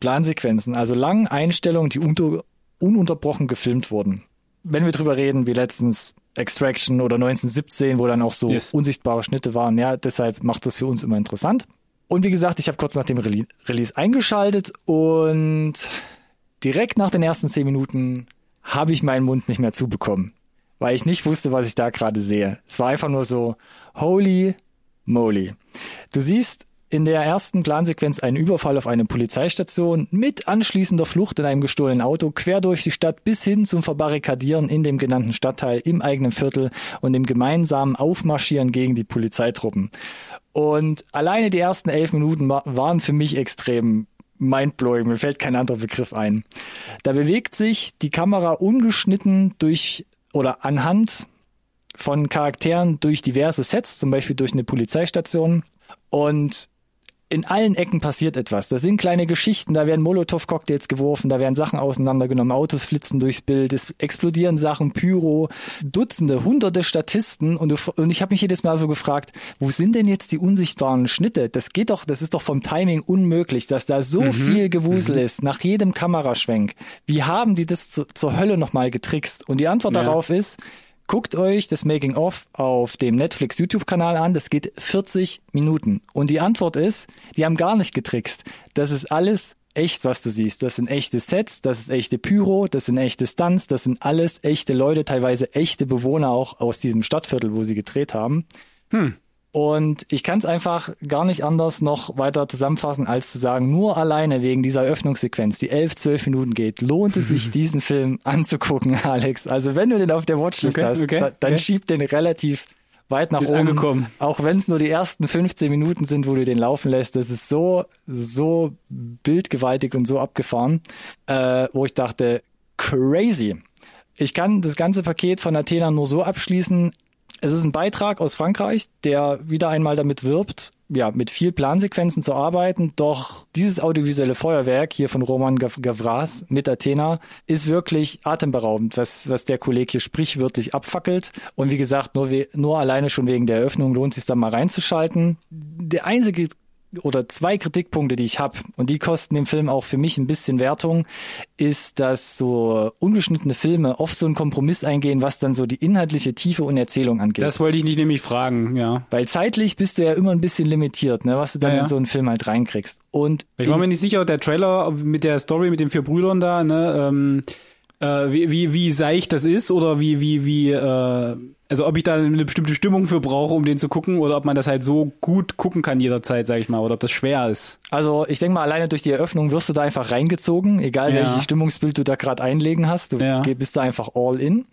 Plansequenzen, also langen Einstellungen, die unter, ununterbrochen gefilmt wurden. Wenn wir drüber reden, wie letztens Extraction oder 1917, wo dann auch so Yes. unsichtbare Schnitte waren, ja, deshalb macht das für uns immer interessant. Und wie gesagt, ich habe kurz nach dem Rele Release eingeschaltet und direkt nach den ersten zehn Minuten habe ich meinen Mund nicht mehr zubekommen, weil ich nicht wusste, was ich da gerade sehe. Es war einfach nur so, holy moly. Du siehst in der ersten Plansequenz einen Überfall auf eine Polizeistation mit anschließender Flucht in einem gestohlenen Auto quer durch die Stadt bis hin zum Verbarrikadieren in dem genannten Stadtteil im eigenen Viertel und dem gemeinsamen Aufmarschieren gegen die Polizeitruppen. Und alleine die ersten elf Minuten wa- waren für mich extrem mindblowing. Mir fällt kein anderer Begriff ein. Da bewegt sich die Kamera ungeschnitten durch oder anhand von Charakteren durch diverse Sets, zum Beispiel durch eine Polizeistation. Und in allen Ecken passiert etwas. Da sind kleine Geschichten, da werden Molotow-Cocktails geworfen, da werden Sachen auseinandergenommen, Autos flitzen durchs Bild, es explodieren Sachen, Pyro, Dutzende, hunderte Statisten und, du, und ich habe mich jedes Mal so gefragt, wo sind denn jetzt die unsichtbaren Schnitte? Das geht doch, das ist doch vom Timing unmöglich, dass da so viel Gewusel ist, nach jedem Kameraschwenk. Wie haben die das zu, zur Hölle nochmal getrickst? Und die Antwort Ja. darauf ist, Guckt euch das Making of auf dem Netflix YouTube-Kanal an. Das geht 40 Minuten. Und die Antwort ist, die haben gar nicht getrickst. Das ist alles echt, was du siehst. Das sind echte Sets, das ist echte Pyro, das sind echte Stunts, das sind alles echte Leute, teilweise echte Bewohner auch aus diesem Stadtviertel, wo sie gedreht haben. Und ich kann es einfach gar nicht anders noch weiter zusammenfassen, als zu sagen, nur alleine wegen dieser Eröffnungssequenz, die 11, 12 Minuten geht, lohnt es sich, diesen Film anzugucken, Alex. Also wenn du den auf der Watchlist Okay, hast, okay, da, dann okay. schieb den relativ weit nach Ist oben. angekommen. Auch wenn es nur die ersten 15 Minuten sind, wo du den laufen lässt, das ist so, so bildgewaltig und so abgefahren, äh, wo ich dachte, crazy. Ich kann das ganze Paket von Athena nur so abschließen. Es ist ein Beitrag aus Frankreich, der wieder einmal damit wirbt, ja, mit viel Plansequenzen zu arbeiten. Doch dieses audiovisuelle Feuerwerk hier von Roman Gav- Gavras mit Athena ist wirklich atemberaubend, was, was der Kollege hier sprichwörtlich abfackelt. Und wie gesagt, nur, nur alleine schon wegen der Eröffnung lohnt es sich da mal reinzuschalten. Der einzige oder zwei Kritikpunkte, die ich habe, und die kosten dem Film auch für mich ein bisschen Wertung, ist, dass so ungeschnittene Filme oft so einen Kompromiss eingehen, was dann so die inhaltliche Tiefe und Erzählung angeht. Das wollte ich nicht nämlich fragen, ja. Weil zeitlich bist du ja immer ein bisschen limitiert, ne, was du dann Ja, ja. in so einen Film halt reinkriegst. Und Ich war mir nicht sicher, der Trailer mit der Story mit den vier Brüdern da, ne, ähm, äh, wie, wie, wie seicht das ist oder wie, wie, wie, äh, also ob ich da eine bestimmte Stimmung für brauche, um den zu gucken oder ob man das halt so gut gucken kann jederzeit, sag ich mal, oder ob das schwer ist. Also ich denke mal, alleine durch die Eröffnung wirst du da einfach reingezogen, egal Ja. welches Stimmungsbild du da gerade einlegen hast. Du Ja. bist da einfach all in.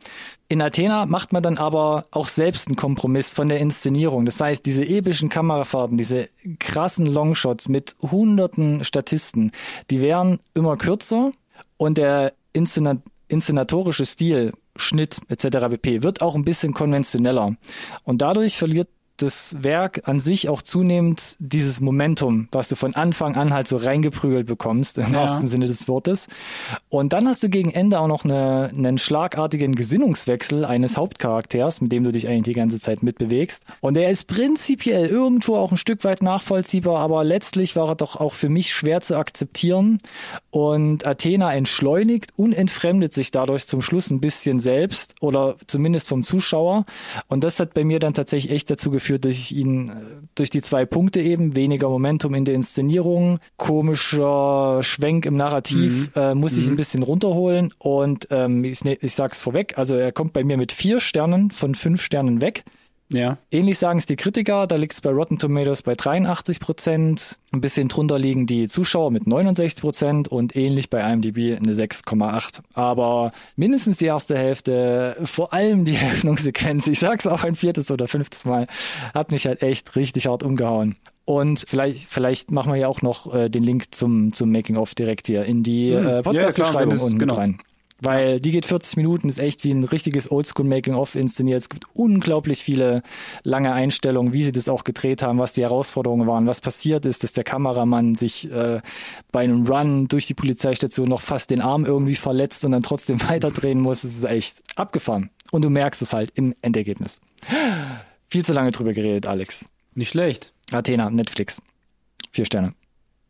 In Athena macht man dann aber auch selbst einen Kompromiss von der Inszenierung. Das heißt, diese epischen Kamerafahrten, diese krassen Longshots mit hunderten Statisten, die wären immer kürzer und der Inszena inszenatorische Stil, Schnitt etc. pp. wird auch ein bisschen konventioneller. Und dadurch verliert das Werk an sich auch zunehmend dieses Momentum, was du von Anfang an halt so reingeprügelt bekommst, im Ja. wahrsten Sinne des Wortes. Und dann hast du gegen Ende auch noch eine, einen schlagartigen Gesinnungswechsel eines Hauptcharakters, mit dem du dich eigentlich die ganze Zeit mitbewegst. Und der ist prinzipiell irgendwo auch ein Stück weit nachvollziehbar, aber letztlich war er doch auch für mich schwer zu akzeptieren. Und Athena entschleunigt und entfremdet sich dadurch zum Schluss ein bisschen selbst oder zumindest vom Zuschauer. Und das hat bei mir dann tatsächlich echt dazu geführt, dass ich ihn äh, durch die zwei Punkte eben, weniger Momentum in der Inszenierung, komischer Schwenk im Narrativ, äh, muss ich ein bisschen runterholen. Und ähm, ich, ne- ich sag's vorweg, also er kommt bei mir mit vier Sternen von fünf Sternen weg. Ja. Ähnlich sagen es die Kritiker, da liegt es bei Rotten Tomatoes bei 83 Prozent. Ein bisschen drunter liegen die Zuschauer mit 69 Prozent und ähnlich bei IMDb eine 6,8. Aber mindestens die erste Hälfte, vor allem die Eröffnungssequenz, ich sag's auch ein viertes oder fünftes Mal, hat mich halt echt richtig hart umgehauen. Und vielleicht, vielleicht machen wir ja auch noch äh, den Link zum, zum Making-of direkt hier in die Hm. äh, Ja, ja, Podcast-Beschreibung es- unten genau. rein. Weil die geht 40 Minuten, ist echt wie ein richtiges Oldschool-Making-of inszeniert. Es gibt unglaublich viele lange Einstellungen, wie sie das auch gedreht haben, was die Herausforderungen waren, was passiert ist, dass der Kameramann sich äh, bei einem Run durch die Polizeistation noch fast den Arm irgendwie verletzt und dann trotzdem weiterdrehen muss. Das ist echt abgefahren. Und du merkst es halt im Endergebnis. Viel zu lange drüber geredet, Alex. Nicht schlecht. Athena, Netflix. Vier Sterne.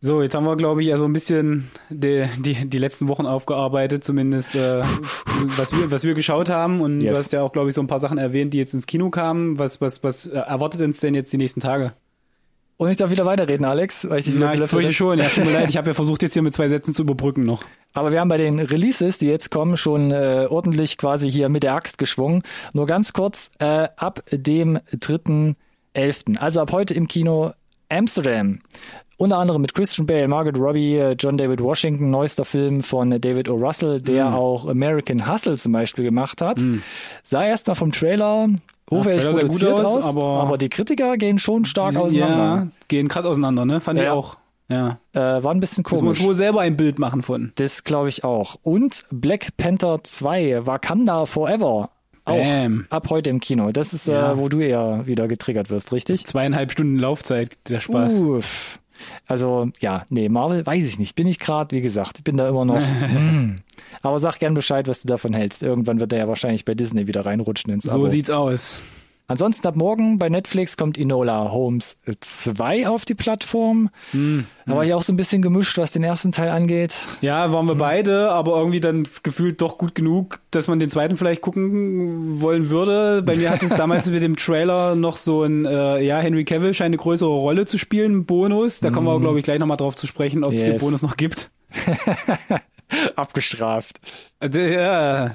So, jetzt haben wir, glaube ich, ja so ein bisschen die, die, die letzten Wochen aufgearbeitet, zumindest äh, was wir was wir geschaut haben. Und Yes. du hast ja auch, glaube ich, so ein paar Sachen erwähnt, die jetzt ins Kino kamen. Was was was äh, erwartet uns denn jetzt die nächsten Tage? Und ich darf wieder weiterreden, Alex, weil ich dich wieder Na, ich fürchte schon. Ja, tut mir leid. Ich habe ja versucht, jetzt hier mit zwei Sätzen zu überbrücken noch. Aber wir haben bei den Releases, die jetzt kommen, schon äh, ordentlich quasi hier mit der Axt geschwungen. Nur ganz kurz, äh, ab dem 3.11., also ab heute im Kino Amsterdam. Unter anderem mit Christian Bale, Margaret Robbie, äh, John David Washington, neuester Film von äh, David O. Russell, der Mm. auch American Hustle zum Beispiel gemacht hat. Sah erstmal vom Trailer hochwertig Trailer sah gut produziert aus, aus, aber- aber die Kritiker gehen schon stark auseinander. Ja, gehen krass auseinander, ne? Fand ich Ja. auch. Ja. Äh, war ein bisschen komisch. uns wohl selber ein Bild machen von. Das glaube ich auch. Und Black Panther 2, Wakanda Forever. Auch Bam. ab heute im Kino. Das ist, Ja. äh, wo du eher wieder getriggert wirst, richtig? Zweieinhalb Stunden Laufzeit, der Spaß. Uff. Also, ja, nee, Marvel weiß ich nicht. Bin ich gerade, wie gesagt, ich bin da immer noch. mm. Aber sag gern Bescheid, was du davon hältst. Irgendwann wird er ja wahrscheinlich bei Disney wieder reinrutschen ins so Abo. sieht's aus. Ansonsten ab morgen bei Netflix kommt Enola Holmes 2 auf die Plattform. Hm, Da war ich auch so ein bisschen gemischt, was den ersten Teil angeht. Ja, waren Mhm. wir beide, aber irgendwie dann gefühlt doch gut genug, dass man den zweiten vielleicht gucken wollen würde. Bei mir hat es damals mit dem Trailer noch so ein, äh, ja, Henry Cavill scheint eine größere Rolle zu spielen, Bonus. Da kommen wir, glaube ich, gleich nochmal drauf zu sprechen, ob es den Mhm. Yes. Bonus noch gibt. Abgestraft. Äh, Ja,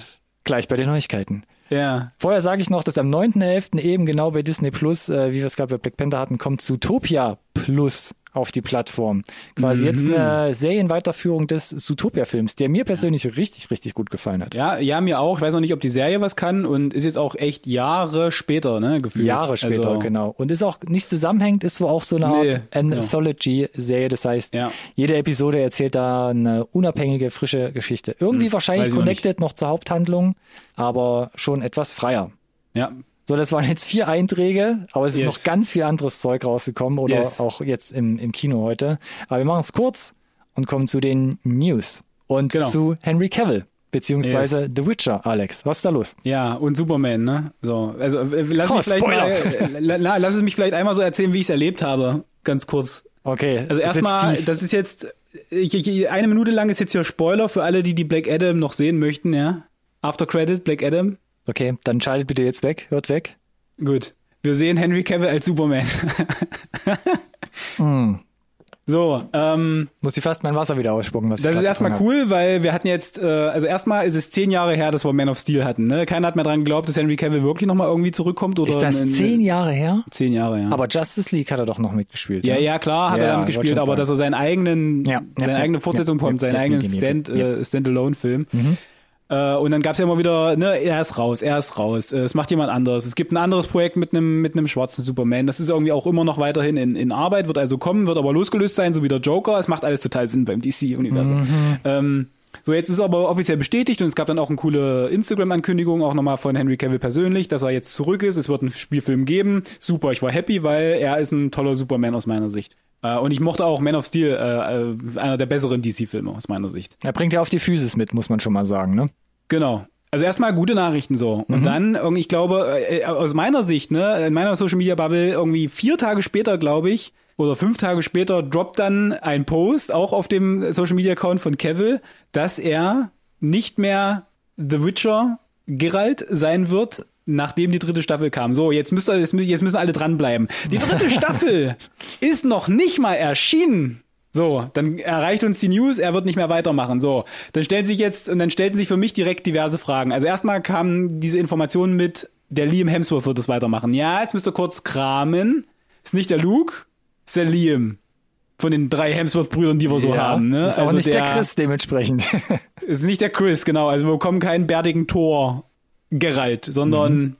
Gleich bei den Neuigkeiten. Ja. Vorher sage ich noch, dass am 9.11. eben genau bei Disney Plus, äh, wie wir es gerade bei Black Panther hatten, kommt Zootopia Plus auf die Plattform. Quasi Mhm. jetzt eine Serienweiterführung des Zootopia-Films, der mir persönlich richtig, richtig gut gefallen hat. Ja, ja, mir auch. Ich weiß noch nicht, ob die Serie was kann und ist jetzt auch echt Jahre später, ne, gefühlt. Jahre später, also, genau. Und ist auch nicht zusammenhängt, ist wohl auch so eine Nee, Art Anthology-Serie. Das heißt, Ja. jede Episode erzählt da eine unabhängige, frische Geschichte. Irgendwie wahrscheinlich Hm, weiß ich noch connected noch, zur Haupthandlung, aber schon etwas freier. Ja, So, das waren jetzt vier Einträge, aber es ist Yes. noch ganz viel anderes Zeug rausgekommen oder Yes. auch jetzt im, im Kino heute. Aber wir machen es kurz und kommen zu den News und Genau. zu Henry Cavill, beziehungsweise The Witcher, Alex. Was ist da los? ja, und Superman, ne? So, also äh, lass, Oh, mich vielleicht mal, äh, la, la, lass es mich vielleicht einmal so erzählen, wie ich es erlebt habe, ganz kurz. Okay, Also erstmal, das ist jetzt ich, ich, eine Minute lang ist jetzt hier Spoiler für alle, die die Black Adam noch sehen möchten, ja. After Credit, Black Adam. Okay, dann schaltet bitte jetzt weg, hört weg. Gut. Wir sehen Henry Cavill als Superman. Hm. So, ähm, Muss ich fast mein Wasser wieder ausspucken. Was Das ist erstmal cool, weil wir hatten jetzt, äh, also erstmal ist es zehn Jahre her, dass wir Man of Steel hatten. Ne? Keiner hat mehr dran geglaubt, dass Henry Cavill wirklich nochmal irgendwie zurückkommt. Oder Ist das ne- zehn Jahre her? Zehn Jahre, ja. Aber Justice League hat er doch noch mitgespielt. ja, ne? ja, klar, hat Ja, er damit gespielt, aber sagen. dass er seinen eigenen, Ja, seine ja, eigene Fortsetzung ja, bekommt, seinen eigenen Stand. Äh, Standalone-Film. Äh, und dann gab's ja immer wieder, ne, er ist raus, er ist raus, äh, es macht jemand anderes. Es gibt ein anderes Projekt mit einem mit einem schwarzen Superman. Das ist irgendwie auch immer noch weiterhin in, in Arbeit, wird also kommen, wird aber losgelöst sein, so wie der Joker. Es macht alles total Sinn beim DC-Universum. Mhm. Ähm, so, jetzt ist aber offiziell bestätigt und es gab dann auch eine coole Instagram-Ankündigung, auch nochmal von Henry Cavill persönlich, dass er jetzt zurück ist. Es wird einen Spielfilm geben. Super, ich war happy, weil er ist ein toller Superman aus meiner Sicht. Äh, und ich mochte auch Man of Steel, äh, einer der besseren DC-Filme aus meiner Sicht. Er bringt ja auf die Physis mit, muss man schon mal sagen, ne? Genau. Also erstmal gute Nachrichten so. Und dann, irgendwie, ich glaube, äh, aus meiner Sicht, ne, in meiner Social Media Bubble, irgendwie vier Tage später, glaube ich, oder fünf Tage später, droppt dann ein Post, auch auf dem Social Media Account von Cavill, dass er nicht mehr The Witcher Geralt sein wird, nachdem die dritte Staffel kam. So, jetzt müsst ihr, jetzt müssen alle dranbleiben. Die dritte Staffel ist noch nicht mal erschienen. So, dann erreicht uns die News, er wird nicht mehr weitermachen. So, dann stellt sich jetzt, und dann stellten sich für mich direkt diverse Fragen. Also erstmal kamen diese Informationen mit, der Liam Hemsworth wird es weitermachen. Ja, jetzt müsst ihr kurz kramen. Ist nicht der Luke, ist der Liam. Von den drei Hemsworth-Brüdern, die wir so haben. Ne? Ist Also nicht der, Chris dementsprechend. Ist nicht der Chris, genau. Also wir bekommen keinen bärtigen Tor Geralt, sondern Mhm.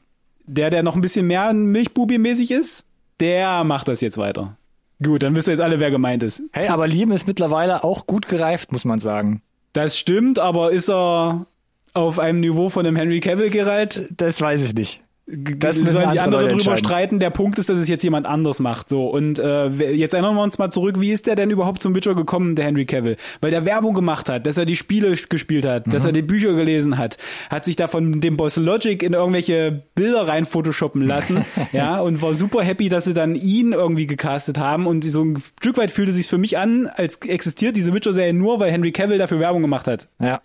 der, der noch ein bisschen mehr Milchbubi-mäßig ist, der macht das jetzt weiter. Gut, dann wisst ihr jetzt alle, wer gemeint ist. hey, aber Liam ist mittlerweile auch gut gereift, muss man sagen. Das stimmt, aber ist er auf einem Niveau von einem Henry Cavill Geralt? Das weiß ich nicht. Das müssen sollen die andere drüber streiten. Der Punkt ist, dass es jetzt jemand anders macht. So und äh, jetzt erinnern wir uns mal zurück. Wie ist der denn überhaupt zum Witcher gekommen, der Henry Cavill? Weil der Werbung gemacht hat, dass er die Spiele gespielt hat, dass er Mhm. die Bücher gelesen hat, hat sich da von dem Boss Logic in irgendwelche Bilder rein photoshoppen lassen, ja und war super happy, dass sie dann ihn irgendwie gecastet haben und so ein Stück weit fühlte sich für mich an, als existiert diese Witcher-Serie nur, weil Henry Cavill dafür Werbung gemacht hat. Ja.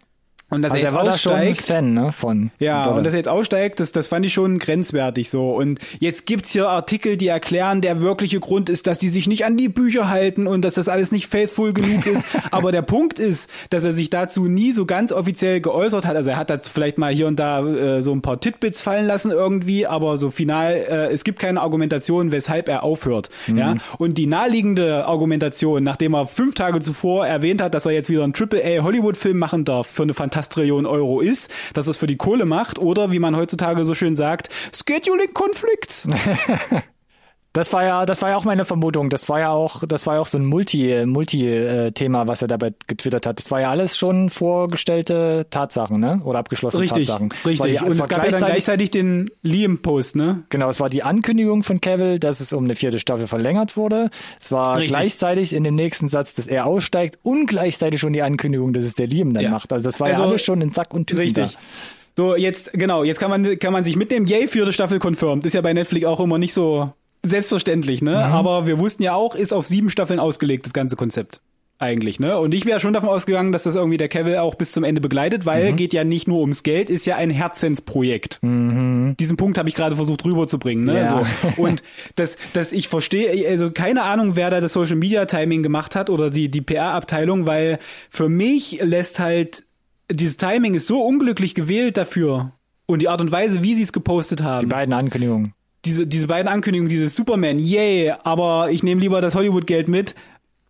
Und dass Also er er jetzt war schon ein aussteigt, Fan, ne, von ja, Dolle. und dass er jetzt aussteigt, das, das fand ich schon grenzwertig so. Und jetzt gibt's hier Artikel, die erklären, der wirkliche Grund ist, dass die sich nicht an die Bücher halten und dass das alles nicht faithful genug ist. Aber der Punkt ist, dass er sich dazu nie so ganz offiziell geäußert hat. Also er hat da vielleicht mal hier und da äh, so ein paar Titbits fallen lassen irgendwie, aber so final, äh, es gibt keine Argumentation, weshalb er aufhört. Ja, und die naheliegende Argumentation, nachdem er fünf Tage zuvor erwähnt hat, dass er jetzt wieder einen Triple-A Hollywood-Film machen darf für eine Fantastrillionen Euro ist, dass es für die Kohle macht oder wie man heutzutage so schön sagt, Scheduling-Konflikts. Das war ja, das war ja auch meine Vermutung. Das war ja auch, das war ja auch so ein Multi, Multi-Thema, was er dabei getwittert hat. Das war ja alles schon vorgestellte Tatsachen, ne? Oder abgeschlossene Richtig, Tatsachen. Richtig. die- Und es gab ja dann gleichzeitig den Liam-Post, ne? Genau, es war die Ankündigung von Cavill, dass es um eine vierte Staffel verlängert wurde. Es war Richtig. gleichzeitig in dem nächsten Satz, dass er aussteigt und gleichzeitig schon die Ankündigung, dass es der Liam dann Ja. macht. Also das war Also, ja alles schon in Sack und Tüten Richtig. So, jetzt, genau, jetzt kann man, kann man sich mitnehmen, yay, vierte Staffel confirmed. Ist ja bei Netflix auch immer nicht so selbstverständlich, ne? Mhm. Aber wir wussten ja auch, ist auf sieben Staffeln ausgelegt, das ganze Konzept. Eigentlich, ne? Und ich wäre schon davon ausgegangen, dass das irgendwie der Cavill auch bis zum Ende begleitet, Mhm. weil geht ja nicht nur ums Geld, ist ja ein Herzensprojekt. Diesen Punkt habe ich gerade versucht rüberzubringen, ne? Mhm. Ja. So. Und das, das ich verstehe, also keine Ahnung, wer da das Social Media Timing gemacht hat oder die, die PR-Abteilung, weil für mich lässt halt dieses Timing ist so unglücklich gewählt dafür und die Art und Weise, wie sie es gepostet haben. Die beiden Ankündigungen. Diese, diese beiden Ankündigungen, dieses Superman, yay, aber ich nehme lieber das Hollywood-Geld mit,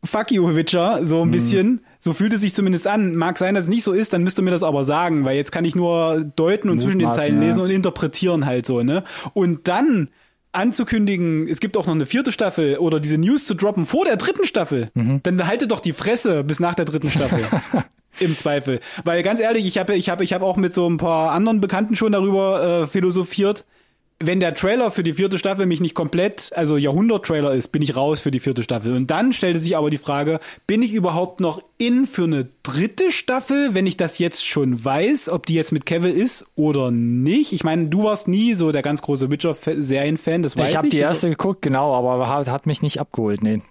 fuck you, Witcher, so ein bisschen. So fühlt es sich zumindest an. Mag sein, dass es nicht so ist, dann müsst ihr mir das aber sagen, weil jetzt kann ich nur deuten und zwischen den Mutmaßen, Zeilen ja. lesen und interpretieren halt so, ne? Und dann anzukündigen, es gibt auch noch eine vierte Staffel oder diese News zu droppen vor der dritten Staffel, Mhm. dann haltet doch die Fresse bis nach der dritten Staffel. Im Zweifel. Weil ganz ehrlich, ich habe ich hab, ich hab auch mit so ein paar anderen Bekannten schon darüber äh, philosophiert. Wenn der Trailer für die vierte Staffel mich nicht komplett, also Jahrhundert-Trailer ist, bin ich raus für die vierte Staffel. Und dann stellte sich aber die Frage, bin ich überhaupt noch in für eine dritte Staffel, wenn ich das jetzt schon weiß, ob die jetzt mit Kevin ist oder nicht? Ich meine, du warst nie so der ganz große Witcher-Serien-Fan, das weiß ich. ich habe die erste geguckt, genau, aber hat, hat mich nicht abgeholt, nee.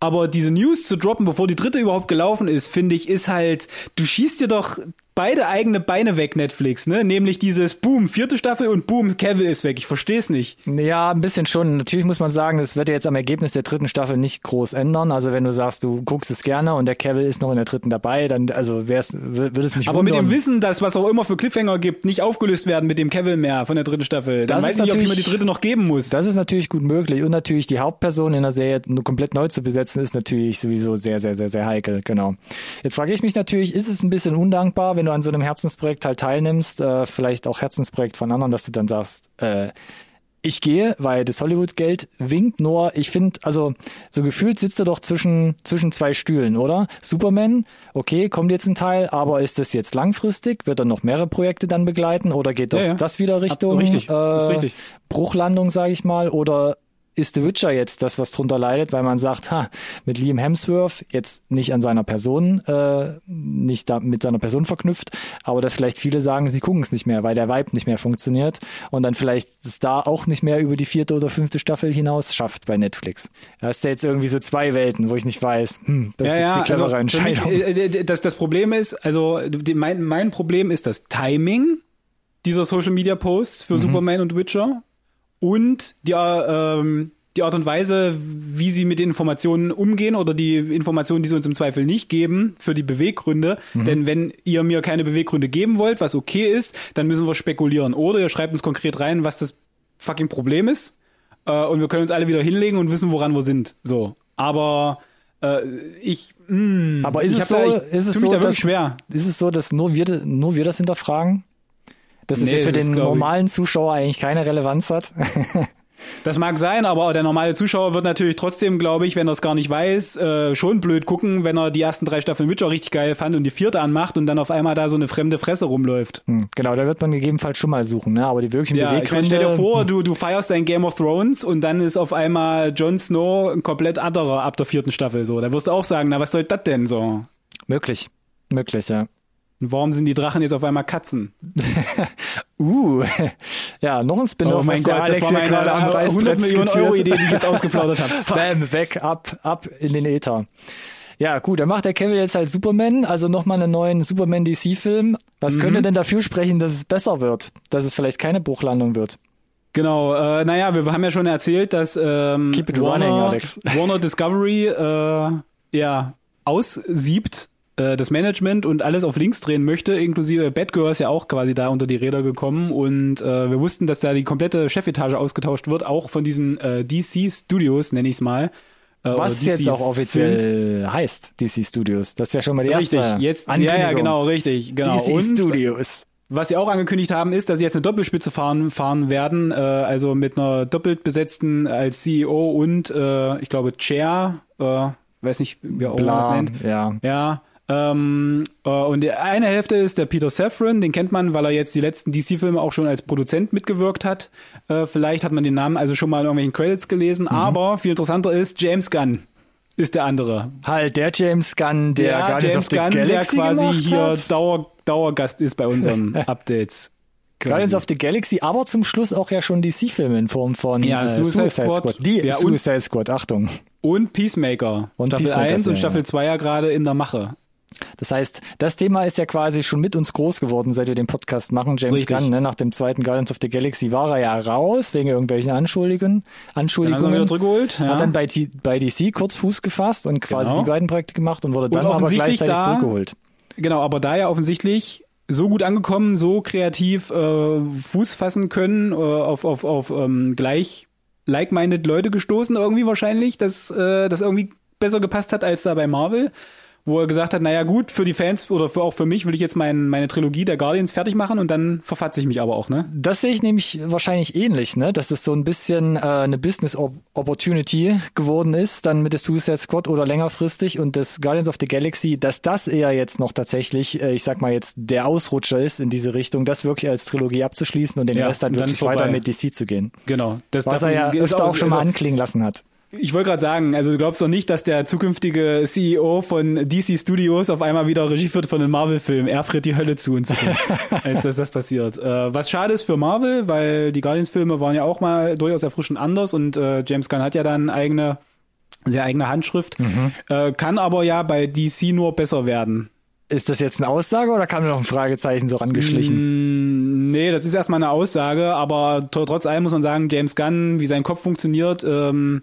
aber diese News zu droppen, bevor die dritte überhaupt gelaufen ist, finde ich, ist halt, du schießt dir doch beide eigene Beine weg, Netflix, ne? Nämlich dieses Boom, vierte Staffel und Boom, Kevin ist weg. Ich verstehe es nicht. Ja, ein bisschen schon. Natürlich muss man sagen, das wird ja jetzt am Ergebnis der dritten Staffel nicht groß ändern. Also wenn du sagst, du guckst es gerne und der Cavill ist noch in der dritten dabei, dann also wär's, würde es mich Aber mit wundern. dem Wissen, dass was auch immer für Cliffhanger gibt, nicht aufgelöst werden mit dem Kevin mehr von der dritten Staffel, dann Das weiß ist ich nicht, ob ich mir die dritte noch geben muss. Das ist natürlich gut möglich. Und natürlich die Hauptperson in der Serie nur komplett neu zu besetzen, ist natürlich sowieso sehr, sehr, sehr, sehr heikel. Genau. Jetzt frage ich mich natürlich, ist es ein bisschen undankbar, wenn du an so einem Herzensprojekt halt teilnimmst, äh, vielleicht auch Herzensprojekt von anderen, dass du dann sagst, äh, ich gehe, weil das Hollywood-Geld winkt, nur ich finde, also so gefühlt sitzt er doch zwischen, zwischen zwei Stühlen, oder? Superman, okay, kommt jetzt ein Teil, aber ist das jetzt langfristig? Wird er noch mehrere Projekte dann begleiten oder geht das, Ja, ja. das wieder Richtung richtig, äh, richtig. Bruchlandung, sage ich mal, oder ist The Witcher jetzt das, was drunter leidet, weil man sagt, ha, mit Liam Hemsworth jetzt nicht an seiner Person, äh, nicht da mit seiner Person verknüpft, aber dass vielleicht viele sagen, sie gucken es nicht mehr, weil der Vibe nicht mehr funktioniert und dann vielleicht es da auch nicht mehr über die vierte oder fünfte Staffel hinaus schafft bei Netflix. Da ist ja jetzt irgendwie so zwei Welten, wo ich nicht weiß, hm, das ist jetzt die clevere also für mich, Entscheidung. äh, äh, das, das Problem ist, also die, mein, mein Problem ist das Timing dieser Social Media Posts Mhm. für Superman und Witcher und die, äh, ähm, die Art und Weise, wie sie mit den Informationen umgehen oder die Informationen, die sie uns im Zweifel nicht geben, für die Beweggründe. Mhm. Denn wenn ihr mir keine Beweggründe geben wollt, was okay ist, dann müssen wir spekulieren. Oder ihr schreibt uns konkret rein, was das fucking Problem ist. Äh, und wir können uns alle wieder hinlegen und wissen, woran wir sind. So. Aber äh, ich, mh, Aber ist ich es so, da, ich, ist es tu mich so, da wirklich dass, schwer. ist es so, dass nur wir, nur wir das hinterfragen? Dass es Nee, jetzt für den ich- normalen Zuschauer eigentlich keine Relevanz hat? Das mag sein, aber der normale Zuschauer wird natürlich trotzdem, glaube ich, wenn er es gar nicht weiß, äh, schon blöd gucken, wenn er die ersten drei Staffeln Witcher richtig geil fand und die vierte anmacht und dann auf einmal da so eine fremde Fresse rumläuft. Hm, Genau, da wird man gegebenenfalls schon mal suchen, ne? Aber die wirklichen Ja, ich meine, Beweggründe. stell dir vor, du, du feierst dein Game of Thrones und dann ist auf einmal Jon Snow ein komplett anderer ab der vierten Staffel so. Da wirst du auch sagen, na, was soll das denn so? Möglich. Möglich, ja. Und warum sind die Drachen jetzt auf einmal Katzen? Uh, ja, noch ein Spin-off, Oh mein Gott, Alex das war hier gerade am meine 100 Reißbrett Millionen skizziert. Euro Idee, die ich jetzt ausgeplaudert habe. Bam, weg, ab, ab in den Äther. Ja, gut, dann macht der Kevin jetzt halt Superman, also nochmal einen neuen Superman DC-Film. Was Mhm. könnte denn dafür sprechen, dass es besser wird? Dass es vielleicht keine Bruchlandung wird? Genau, äh, naja, wir haben ja schon erzählt, dass ähm, Keep it Warner, running. Warner Discovery äh, ja aussiebt äh, das Management und alles auf links drehen möchte, inklusive Batgirl ist ja auch quasi da unter die Räder gekommen und äh, wir wussten, dass da die komplette Chefetage ausgetauscht wird, auch von diesen äh, DC Studios, nenne ich es mal. Äh, Was DC jetzt auch Films. offiziell heißt, DC Studios. Das ist ja schon mal die Richtig, erste jetzt, ja, Ankündigung. ja, genau, richtig, genau. DC und Studios. Was sie auch angekündigt haben, ist, dass sie jetzt eine Doppelspitze fahren, fahren werden, äh, also mit einer doppelt besetzten als CEO und äh, ich glaube Chair, äh, weiß nicht, wie auch man Bla, nennt. ja. Ja. Ähm, äh, und die eine Hälfte ist der Peter Safran, den kennt man, weil er jetzt die letzten DC-Filme auch schon als Produzent mitgewirkt hat. Äh, vielleicht hat man den Namen also schon mal in irgendwelchen Credits gelesen, Mhm. aber viel interessanter ist, James Gunn ist der andere. Halt, der James Gunn, der ja, Guardians James of the Gunn, Galaxy der quasi hier hat. Dauer, Dauergast ist bei unseren Updates. Guardians of the Galaxy, aber zum Schluss auch ja schon DC-Filme in Form von Ja, äh, Suicide Squad. Die Ja, und- Suicide Squad, Achtung. Und Peacemaker. Und Staffel Peacemaker, 1 und Staffel ja. 2 ja gerade in der Mache. Das heißt, das Thema ist ja quasi schon mit uns groß geworden, seit wir den Podcast machen. James Richtig. Gunn, ne, nach dem zweiten Guardians of the Galaxy war er ja raus, wegen irgendwelchen Anschuldigungen. Dann Anschuldigungen. wieder zurückgeholt. Ja. Hat dann bei, T- bei DC kurz Fuß gefasst und quasi Genau. die beiden Projekte gemacht und wurde dann Und aber gleichzeitig da- zurückgeholt. Genau, aber da ja offensichtlich so gut angekommen, so kreativ äh, Fuß fassen können, äh, auf, auf, auf ähm, gleich like-minded Leute gestoßen irgendwie wahrscheinlich, dass äh, das irgendwie besser gepasst hat als da bei Marvel wo er gesagt hat, naja gut, für die Fans oder für, auch für mich will ich jetzt mein, meine Trilogie der Guardians fertig machen und dann verfatze ich mich aber auch, ne? Das sehe ich nämlich wahrscheinlich ähnlich, ne? Dass es so ein bisschen äh, eine Business Opportunity geworden ist, dann mit der Suicide Squad oder längerfristig und das Guardians of the Galaxy, dass das eher jetzt noch tatsächlich, äh, ich sag mal jetzt, der Ausrutscher ist in diese Richtung, das wirklich als Trilogie abzuschließen und den ja, Rest dann wirklich weiter mit DC zu gehen. Genau. Das, Was er ja öfter auch schon mal anklingen lassen hat. Ich wollte gerade sagen, also du glaubst doch nicht, dass der zukünftige CEO von DC Studios auf einmal wieder Regie führt von einem Marvel-Film. Er friert die Hölle zu in Zukunft, als dass das passiert. Äh, was schade ist für Marvel, weil die Guardians-Filme waren ja auch mal durchaus erfrischend anders und äh, James Gunn hat ja dann eigene, sehr eigene Handschrift, mhm. äh, kann aber ja bei DC nur besser werden. Ist das jetzt eine Aussage oder kam noch ein Fragezeichen so rangeschlichen? Mm, nee, das ist erstmal eine Aussage, aber trotz allem muss man sagen, James Gunn, wie sein Kopf funktioniert, ähm,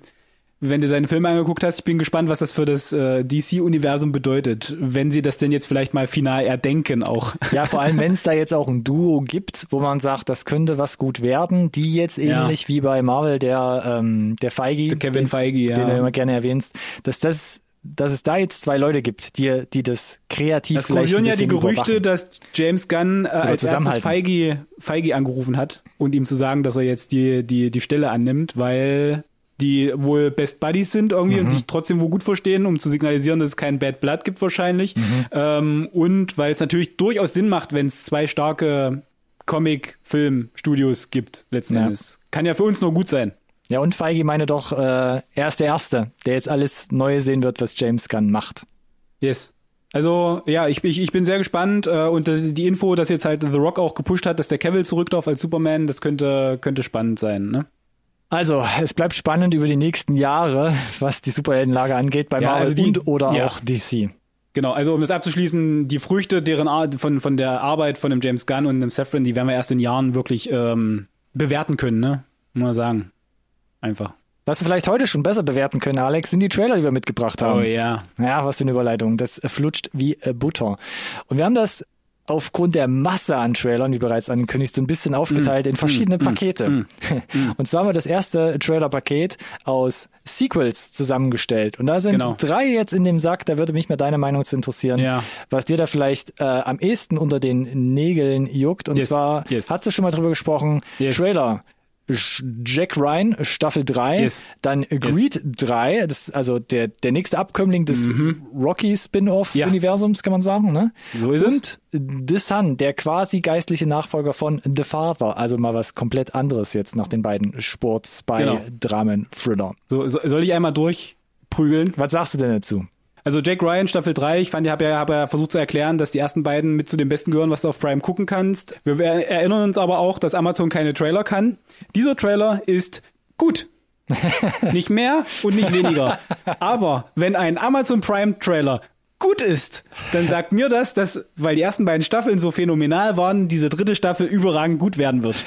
wenn du seine Filme angeguckt hast, ich bin gespannt, was das für das äh, DC-Universum bedeutet, wenn sie das denn jetzt vielleicht mal final erdenken auch. Ja, vor allem, wenn es da jetzt auch ein Duo gibt, wo man sagt, das könnte was gut werden, die jetzt ähnlich ja. wie bei Marvel der ähm, der Feige, der Kevin Feige, ja. den du immer gerne erwähnst, dass das dass es da jetzt zwei Leute gibt, die, die das kreativ Das kursieren ja die Gerüchte, überwachen. dass James Gunn äh, als erstes Feige, Feige angerufen hat und ihm zu sagen, dass er jetzt die, die, die Stelle annimmt, weil die wohl Best Buddies sind irgendwie mhm. und sich trotzdem wohl gut verstehen, um zu signalisieren, dass es kein Bad Blood gibt wahrscheinlich. Mhm. Ähm, und weil es natürlich durchaus Sinn macht, wenn es zwei starke Comic-Film-Studios gibt, letzten ja. Endes. Kann ja für uns nur gut sein. Ja, und Feige meine doch, äh, er ist der Erste, der jetzt alles Neue sehen wird, was James Gunn macht. Yes. Also ja, ich, ich, ich bin sehr gespannt äh, und das, die Info, dass jetzt halt The Rock auch gepusht hat, dass der Cavill zurück darf als Superman, das könnte könnte spannend sein, ne? Also, es bleibt spannend über die nächsten Jahre, was die Superheldenlage angeht, bei ja, Marvel also die, und oder ja. auch DC. Genau, also um das abzuschließen, die Früchte deren Ar von, von der Arbeit von dem James Gunn und dem Safran, die werden wir erst in Jahren wirklich ähm, bewerten können, ne? Muss man sagen. Einfach. Was wir vielleicht heute schon besser bewerten können, Alex, sind die Trailer, die wir mitgebracht haben. Oh ja. Ja, was für eine Überleitung. Das flutscht wie Butter. Und wir haben das aufgrund der Masse an Trailern, wie bereits angekündigt, so ein bisschen aufgeteilt mm, in verschiedene mm, Pakete. Mm, und zwar haben wir das erste Trailer-Paket aus Sequels zusammengestellt. Und da sind genau. drei jetzt in dem Sack, da würde mich mal deine Meinung zu interessieren, ja. was dir da vielleicht äh, am ehesten unter den Nägeln juckt. Und yes. zwar, yes. hast du schon mal drüber gesprochen, yes. Trailer Jack Ryan Staffel 3, yes. dann Agreed yes. 3, das also der, der nächste Abkömmling des mhm. Rocky Spin-off-Universums, ja. kann man sagen. Ne? So ist Und es. The Sun, der quasi geistliche Nachfolger von The Father, also mal was komplett anderes jetzt nach den beiden Sports bei genau. Dramen, Thriller. So, so, soll ich einmal durchprügeln? Was sagst du denn dazu? Also Jack Ryan Staffel 3, ich fand, ich habe ja, hab ja versucht zu erklären, dass die ersten beiden mit zu den besten gehören, was du auf Prime gucken kannst. Wir erinnern uns aber auch, dass Amazon keine Trailer kann. Dieser Trailer ist gut. nicht mehr und nicht weniger. Aber wenn ein Amazon Prime Trailer gut ist, dann sagt mir das, dass, weil die ersten beiden Staffeln so phänomenal waren, diese dritte Staffel überragend gut werden wird.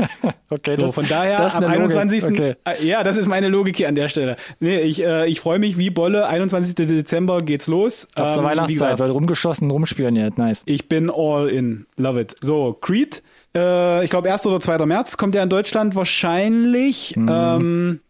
okay, so, das, von daher am 21. Okay. Äh, ja, das ist meine Logik hier an der Stelle. Nee, ich, äh, ich freue mich wie Bolle. 21. Dezember geht's los. Ab ähm, zur Weihnachtszeit, weil rumgeschossen, rumspielen jetzt. Nice. Ich bin all in. Love it. So, Creed. Äh, ich glaube, 1. oder 2. März kommt ja in Deutschland wahrscheinlich. Mhm. Ähm,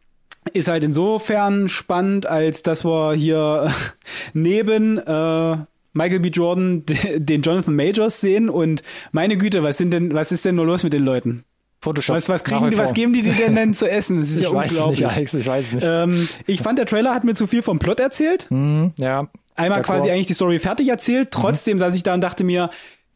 ist halt insofern spannend, als dass wir hier neben äh, Michael B. Jordan den Jonathan Majors sehen und meine Güte, was sind denn, was ist denn nur los mit den Leuten? Photoshop. Was, was kriegen die, was geben die dir denn, denn zu essen? Das ist ich ja weiß unglaublich. Nicht, Alex, ich weiß nicht. Ähm, ich fand, der Trailer hat mir zu viel vom Plot erzählt. Mhm, ja. Einmal quasi eigentlich die Story fertig erzählt. Trotzdem mhm. saß ich da und dachte mir,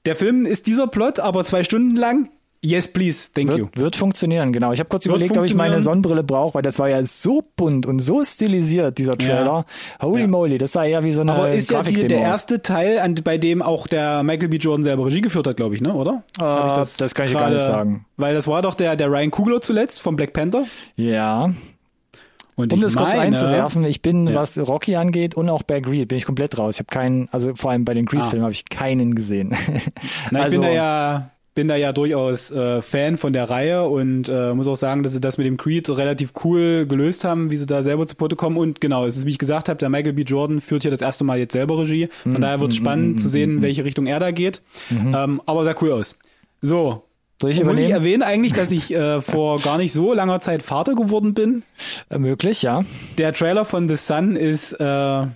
der Film ist dieser Plot, aber zwei Stunden lang. Yes, please. Thank wird, you. Wird funktionieren, genau. Ich habe kurz wird überlegt, ob ich meine Sonnenbrille brauche, weil das war ja so bunt und so stilisiert, dieser Trailer. Ja. Holy ja. moly, das sah eher wie so eine Aber ist ja die, der erste Teil, an, bei dem auch der Michael B. Jordan selber Regie geführt hat, glaube ich, ne? oder? Äh, das, das, kann ich grade, gar nicht sagen. Weil das war doch der, der Ryan Coogler zuletzt vom Black Panther. Ja. Und um das meine, kurz einzuwerfen, ich bin, ja. was Rocky angeht und auch bei Greed, bin ich komplett raus. Ich habe keinen, also vor allem bei den Greed-Filmen ah. habe ich keinen gesehen. Na, ich also, bin da ja bin da ja durchaus äh, Fan von der Reihe und äh, muss auch sagen, dass sie das mit dem Creed relativ cool gelöst haben, wie sie da selber zu Potte kommen. Und genau, es ist, wie ich gesagt habe, der Michael B. Jordan führt hier das erste Mal jetzt selber Regie. Von mm, daher wird es mm, spannend mm, zu sehen, in welche Richtung er da geht. -hmm. Ähm, aber sah cool aus. So, Soll ich Muss ich erwähnen eigentlich, dass ich äh, vor gar nicht so langer Zeit Vater geworden bin? Äh, möglich, ja. Der Trailer von The Sun ist, äh,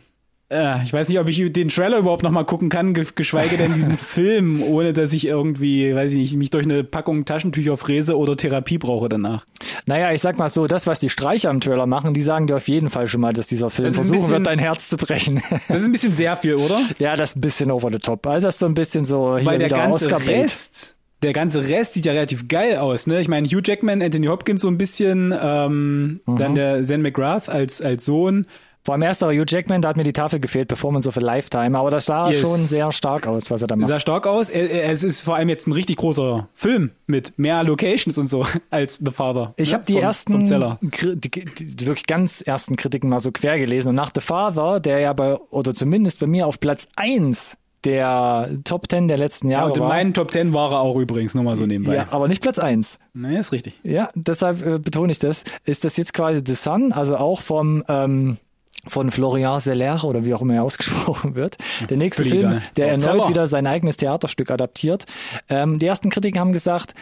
ich weiß nicht, ob ich den Trailer überhaupt noch mal gucken kann, ge- geschweige denn diesen Film, ohne dass ich irgendwie, weiß ich nicht, mich durch eine Packung Taschentücher fräse oder Therapie brauche danach. Naja, ich sag mal so, das, was die Streicher im Trailer machen, die sagen dir auf jeden Fall schon mal, dass dieser Film versuchen bisschen- wird, dein Herz zu brechen. Das ist ein bisschen sehr viel, oder? ja, das ist ein bisschen over the top. Also das ist so ein bisschen so hier Weil der ganze. Rest, der ganze Rest sieht ja relativ geil aus, ne? Ich meine, Hugh Jackman, Anthony Hopkins so ein bisschen, ähm, Mhm. dann der Zen McGrath als, als Sohn. Vor allem erster Hugh Jackman, da hat mir die Tafel gefehlt, Performance of a Lifetime, aber das sah Yes. schon sehr stark aus, was er da macht. Sah stark aus. Es ist vor allem jetzt ein richtig großer Film mit mehr Locations und so als The Father. Ich ne? habe die Vom- ersten, Vom die, die, wirklich ganz ersten Kritiken mal so quer gelesen. Und nach The Father, der ja bei, oder zumindest bei mir auf Platz eins der Top Ten der letzten Ja, Jahre und in meinen Top Ten war er auch übrigens, nur mal so nebenbei. ja, aber nicht Platz eins. Nee, ist richtig. Ja, deshalb äh, betone ich das. Ist das jetzt quasi The Sun, also auch vom ähm, von Florian Seller oder wie auch immer er ausgesprochen wird. Der nächste völlig Film, der Doch, erneut Zeller. wieder sein eigenes Theaterstück adaptiert. Ähm, die ersten Kritiker haben gesagt,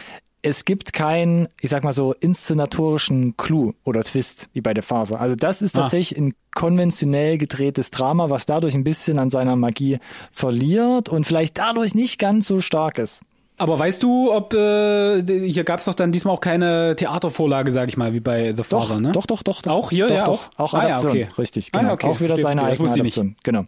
es gibt keinen, ich sag mal so, inszenatorischen Clou oder Twist wie bei der Phase. Also das ist Ah. tatsächlich ein konventionell gedrehtes Drama, was dadurch ein bisschen an seiner Magie verliert und vielleicht dadurch nicht ganz so stark ist. Aber weißt du, ob äh, hier gab es doch dann diesmal auch keine Theatervorlage, sag ich mal, wie bei The Doch, Father, ne? doch, doch, doch. Auch hier, doch, ja, doch. auch? Auch Ah, ja, Adaption, okay. richtig, Ah, genau. ja, okay, auch wieder verstehe, seine eigene. Adaption. Genau.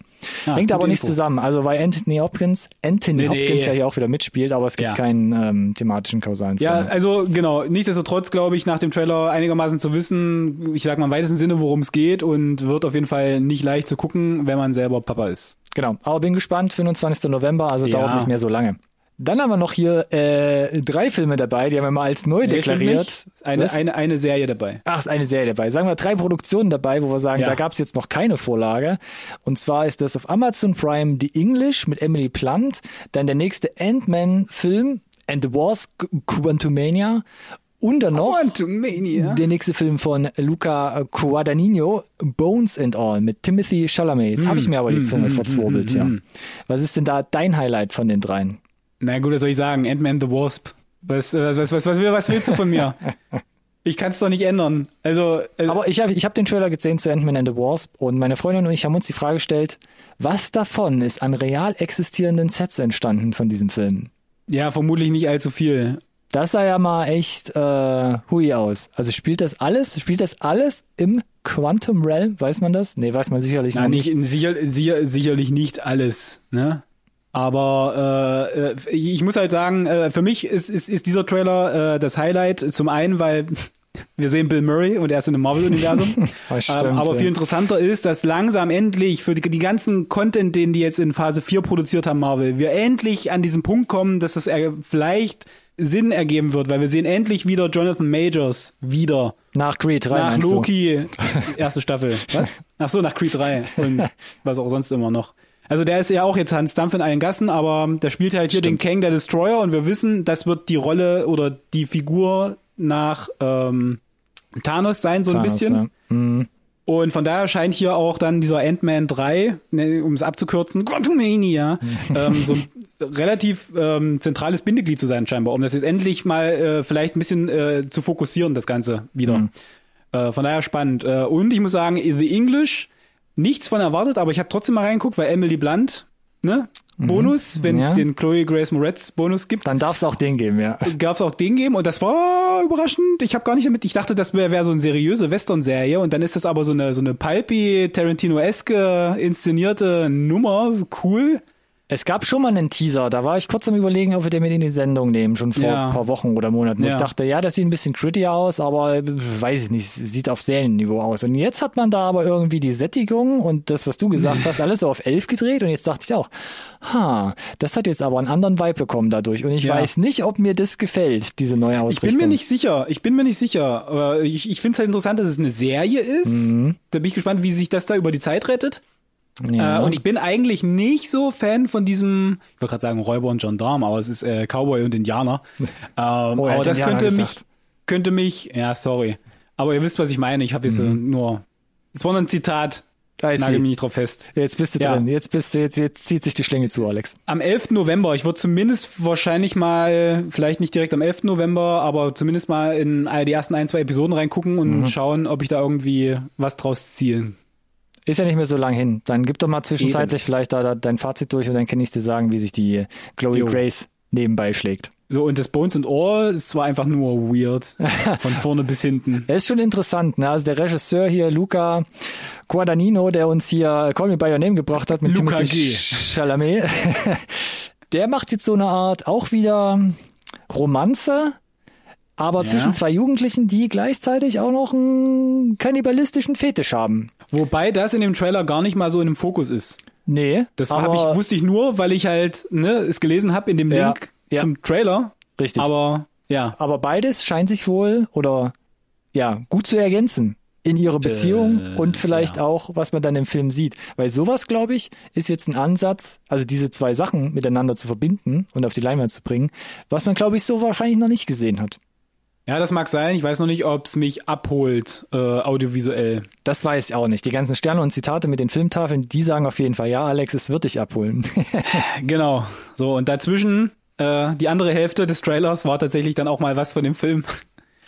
Ah, Hängt aber nicht zusammen. Also weil Anthony Hopkins, Anthony Nee, nee. Hopkins ja hier auch wieder mitspielt, aber es gibt Ja. keinen ähm, thematischen kausalen Ja, also genau. Nichtsdestotrotz glaube ich, nach dem Trailer einigermaßen zu wissen, ich sag mal im weitesten Sinne, worum es geht und wird auf jeden Fall nicht leicht zu gucken, wenn man selber Papa ist. Genau. Aber bin gespannt, 25. November, also Ja. dauert nicht mehr so lange. Dann haben wir noch hier äh, drei Filme dabei, die haben wir mal als neu Nee, deklariert. Eine, eine, eine Serie dabei. Ach, ist eine Serie dabei. Sagen wir drei Produktionen dabei, wo wir sagen, Ja. da gab es jetzt noch keine Vorlage. Und zwar ist das auf Amazon Prime The English mit Emily Blunt, dann der nächste Ant-Man-Film And the Wars Quantumania und dann noch der nächste Film von Luca Guadagnino, Bones and All mit Timothy Chalamet. Jetzt habe ich mir aber die Zunge verzwirbelt, ja. Was ist denn da dein Highlight von den dreien? Na gut, was soll ich sagen? Ant-Man the Wasp. Was, was, was, was, was, willst du von mir? ich kann es doch nicht ändern. Also, äh, Aber ich habe ich hab den Trailer gesehen zu Ant-Man and the Wasp und meine Freundin und ich haben uns die Frage gestellt, was davon ist an real existierenden Sets entstanden von diesem Film? ja, vermutlich nicht allzu viel. Das sah ja mal echt äh, hui aus. Also spielt das alles, spielt das alles im Quantum Realm? Weiß man das? Nee, weiß man sicherlich Na, nicht. nicht, sicher, sicher, sicherlich nicht alles, ne? Aber äh, äh, ich muss halt sagen, äh, für mich ist, ist, ist dieser Trailer äh, das Highlight. Zum einen, weil wir sehen Bill Murray und er ist in einem Marvel-Universum. Ähm, aber viel interessanter ist, dass langsam endlich für die, die ganzen Content, den die jetzt in Phase 4 produziert haben, Marvel, wir endlich an diesen Punkt kommen, dass das äh, vielleicht Sinn ergeben wird, weil wir sehen endlich wieder Jonathan Majors wieder Nach Creed 3 nach meinst du? Loki, erste Staffel. Was? Ach so, nach Creed 3 und was auch sonst immer noch. Also der ist ja auch jetzt Hans Dampf in allen Gassen, aber der spielt halt hier Stimmt. den Kang der Destroyer und wir wissen, das wird die Rolle oder die Figur nach ähm, Thanos sein, so ein Thanos, bisschen. ja. Mhm. Und von daher scheint hier auch dann dieser Ant-Man 3, ne, um es abzukürzen, Quantumania, ähm, so ein relativ ähm, zentrales Bindeglied zu sein scheinbar, um das jetzt endlich mal äh, vielleicht ein bisschen äh, zu fokussieren, das Ganze wieder. Äh, von daher spannend. Äh, und ich muss sagen, The English, nichts von erwartet, aber ich habe trotzdem mal reingeguckt, weil Emily Blunt, ne? Bonus, wenn es Ja. den Chloe Grace Moretz Bonus gibt Dann darf es auch den geben, ja. gab es auch den geben und das war überraschend. Ich habe gar nicht damit, ich dachte, das wäre wär so eine seriöse Western-Serie und dann ist das aber so eine so eine pulpy Tarantino-eske inszenierte Nummer, cool. Es gab schon mal einen Teaser, da war ich kurz am überlegen, ob wir den mit in die Sendung nehmen, schon vor Ja. ein paar Wochen oder Monaten. Ja. Ich dachte, ja, das sieht ein bisschen gritty aus, aber äh, weiß ich nicht, sieht auf Serienniveau aus. Und jetzt hat man da aber irgendwie die Sättigung und das, was du gesagt hast, alles so auf elf gedreht und jetzt dachte ich auch, ha, das hat jetzt aber einen anderen Vibe bekommen dadurch und ich Ja. weiß nicht, ob mir das gefällt, diese neue Ich Ausrichtung. bin mir nicht sicher. Ich bin mir nicht sicher. Aber ich, ich finde es halt interessant, dass es eine Serie ist. Mhm. Da bin ich gespannt, wie sich das da über die Zeit rettet. Ja. Äh, und ich bin eigentlich nicht so Fan von diesem, ich wollte gerade sagen Räuber und Gendarm, aber es ist äh, Cowboy und Indianer. Ähm, Oh, er aber das Indianer könnte mich, gesagt. könnte mich, ja, sorry. Aber ihr wisst, was ich meine. Ich habe jetzt Mhm. nur, es war nur ein Zitat. I see. Nagel mich nicht drauf fest. Jetzt bist du Ja. drin. Jetzt bist du, jetzt, jetzt zieht sich die Schlinge zu, Alex. Am 11. November, ich würde zumindest wahrscheinlich mal, vielleicht nicht direkt am 11. November, aber zumindest mal in die ersten ein, zwei Episoden reingucken und Mhm. schauen, ob ich da irgendwie was draus ziehe. Ist ja nicht mehr so lang hin. Dann gib doch mal zwischenzeitlich vielleicht da, da dein Fazit durch und dann kann ich dir sagen, wie sich die Chloe Jo. Grace nebenbei schlägt. So, und das Bones and All, es war einfach nur weird. Von vorne bis hinten. Er ist schon interessant, ne? Also der Regisseur hier, Luca Guadagnino, der uns hier Call Me By Your Name gebracht hat mit Luca Timothy G. Chalamet, der macht jetzt so eine Art auch wieder Romanze, aber Ja. zwischen zwei Jugendlichen, die gleichzeitig auch noch einen kannibalistischen Fetisch haben. Wobei das in dem Trailer gar nicht mal so in dem Fokus ist. Nee, Das hab ich, wusste ich nur, weil ich halt ne, es gelesen habe in dem Ja, Link ja. zum Trailer. richtig. Aber ja, Aber beides scheint sich wohl oder ja gut zu ergänzen in ihrer Beziehung Äh, und vielleicht ja. auch, was man dann im Film sieht. Weil sowas, glaube ich, ist jetzt ein Ansatz, also diese zwei Sachen miteinander zu verbinden und auf die Leinwand zu bringen, was man, glaube ich, so wahrscheinlich noch nicht gesehen hat. Ja, das mag sein. Ich weiß noch nicht, ob es mich abholt äh, audiovisuell. Das weiß ich auch nicht. Die ganzen Sterne und Zitate mit den Filmtafeln, die sagen auf jeden Fall, ja, Alex, es wird dich abholen. Genau. So und dazwischen äh, die andere Hälfte des Trailers war tatsächlich dann auch mal was von dem Film.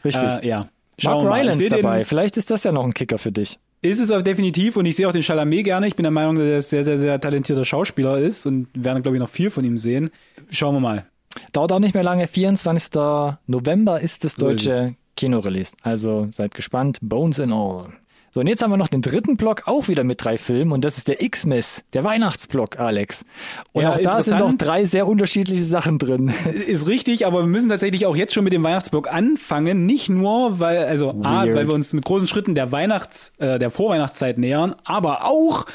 Richtig. Äh, ja. Mark Schauen. Ich Rylance seh den- dabei. Vielleicht ist das ja noch ein Kicker für dich. Ist es auch definitiv und ich sehe auch den Chalamet gerne. Ich bin der Meinung, dass er sehr, sehr, sehr talentierter Schauspieler ist und werden, glaube ich, noch viel von ihm sehen. Schauen wir mal. Dauert auch nicht mehr lange. 24. November ist das So deutsche es. Kinorelease. Also seid gespannt. Bones and All. So, und jetzt haben wir noch den dritten Block, auch wieder mit drei Filmen. Und das ist der X-Mess, der Weihnachtsblock, Alex. Und Ja, auch da sind noch drei sehr unterschiedliche Sachen drin. Ist richtig, aber wir müssen tatsächlich auch jetzt schon mit dem Weihnachtsblock anfangen. Nicht nur, weil, also A, weil wir uns mit großen Schritten der Weihnachts-, äh, der Vorweihnachtszeit nähern, aber auch,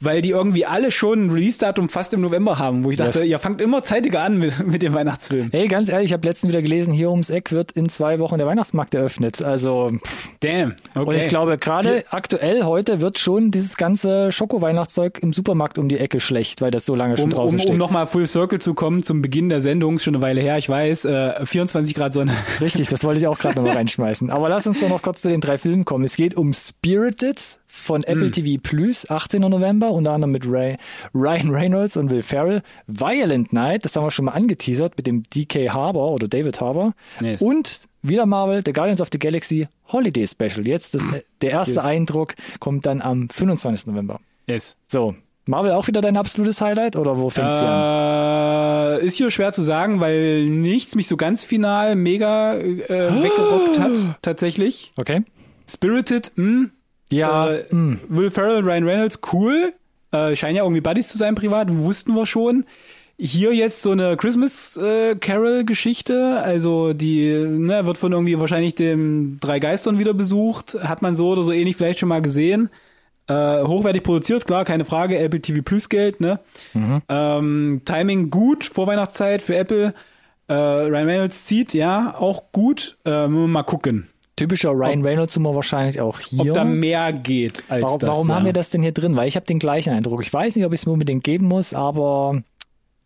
weil die irgendwie alle schon ein Release-Datum fast im November haben, wo ich dachte, Yes. ihr fangt immer zeitiger an mit, mit dem Weihnachtsfilm. Hey, ganz ehrlich, ich habe letztens wieder gelesen, hier ums Eck wird in zwei Wochen der Weihnachtsmarkt eröffnet. Also, pff. Damn. Okay. und ich glaube, gerade aktuell heute wird schon dieses ganze Schoko-Weihnachtszeug im Supermarkt um die Ecke schlecht, weil das so lange schon um, draußen um, steht. um nochmal Full Circle zu kommen zum Beginn der Sendung, ist schon eine Weile her, ich weiß, äh, 24 Grad Sonne. Richtig, das wollte ich auch gerade nochmal reinschmeißen. Aber lass uns doch noch kurz zu den drei Filmen kommen. Es geht um Spirited von Apple TV Plus, 18. November, unter anderem mit Ray, Ryan Reynolds und Will Ferrell. Violent Night, das haben wir schon mal angeteasert mit dem DK Harbour oder David Harbour. Yes. Und wieder Marvel, The Guardians of the Galaxy Holiday Special. Jetzt das, der erste Yes. Eindruck kommt dann am 25. November. Yes. So, Marvel auch wieder dein absolutes Highlight oder wo fängt sie an? Äh, ist hier schwer zu sagen, weil nichts mich so ganz final mega äh, weggerockt hat, tatsächlich. Okay. Spirited, mh, Ja, äh, mh. Will Ferrell, Ryan Reynolds, cool. Äh, scheinen ja irgendwie Buddies zu sein privat, wussten wir schon. Hier jetzt so eine Christmas äh, Carol Geschichte, also die ne, wird von irgendwie wahrscheinlich dem drei Geistern wieder besucht, hat man so oder so ähnlich vielleicht schon mal gesehen. Äh, hochwertig produziert, klar, keine Frage, Apple TV Plus Geld, ne? Ähm, Timing gut, Vorweihnachtszeit für Apple. Äh, Ryan Reynolds zieht, ja, auch gut. Äh, mal gucken, Typischer Ryan Reynolds Humor wahrscheinlich auch hier. ob da mehr geht als Warum, das. warum ja. haben wir das denn hier drin? Weil ich habe den gleichen Eindruck. Ich weiß nicht, ob ich es mir unbedingt geben muss, aber,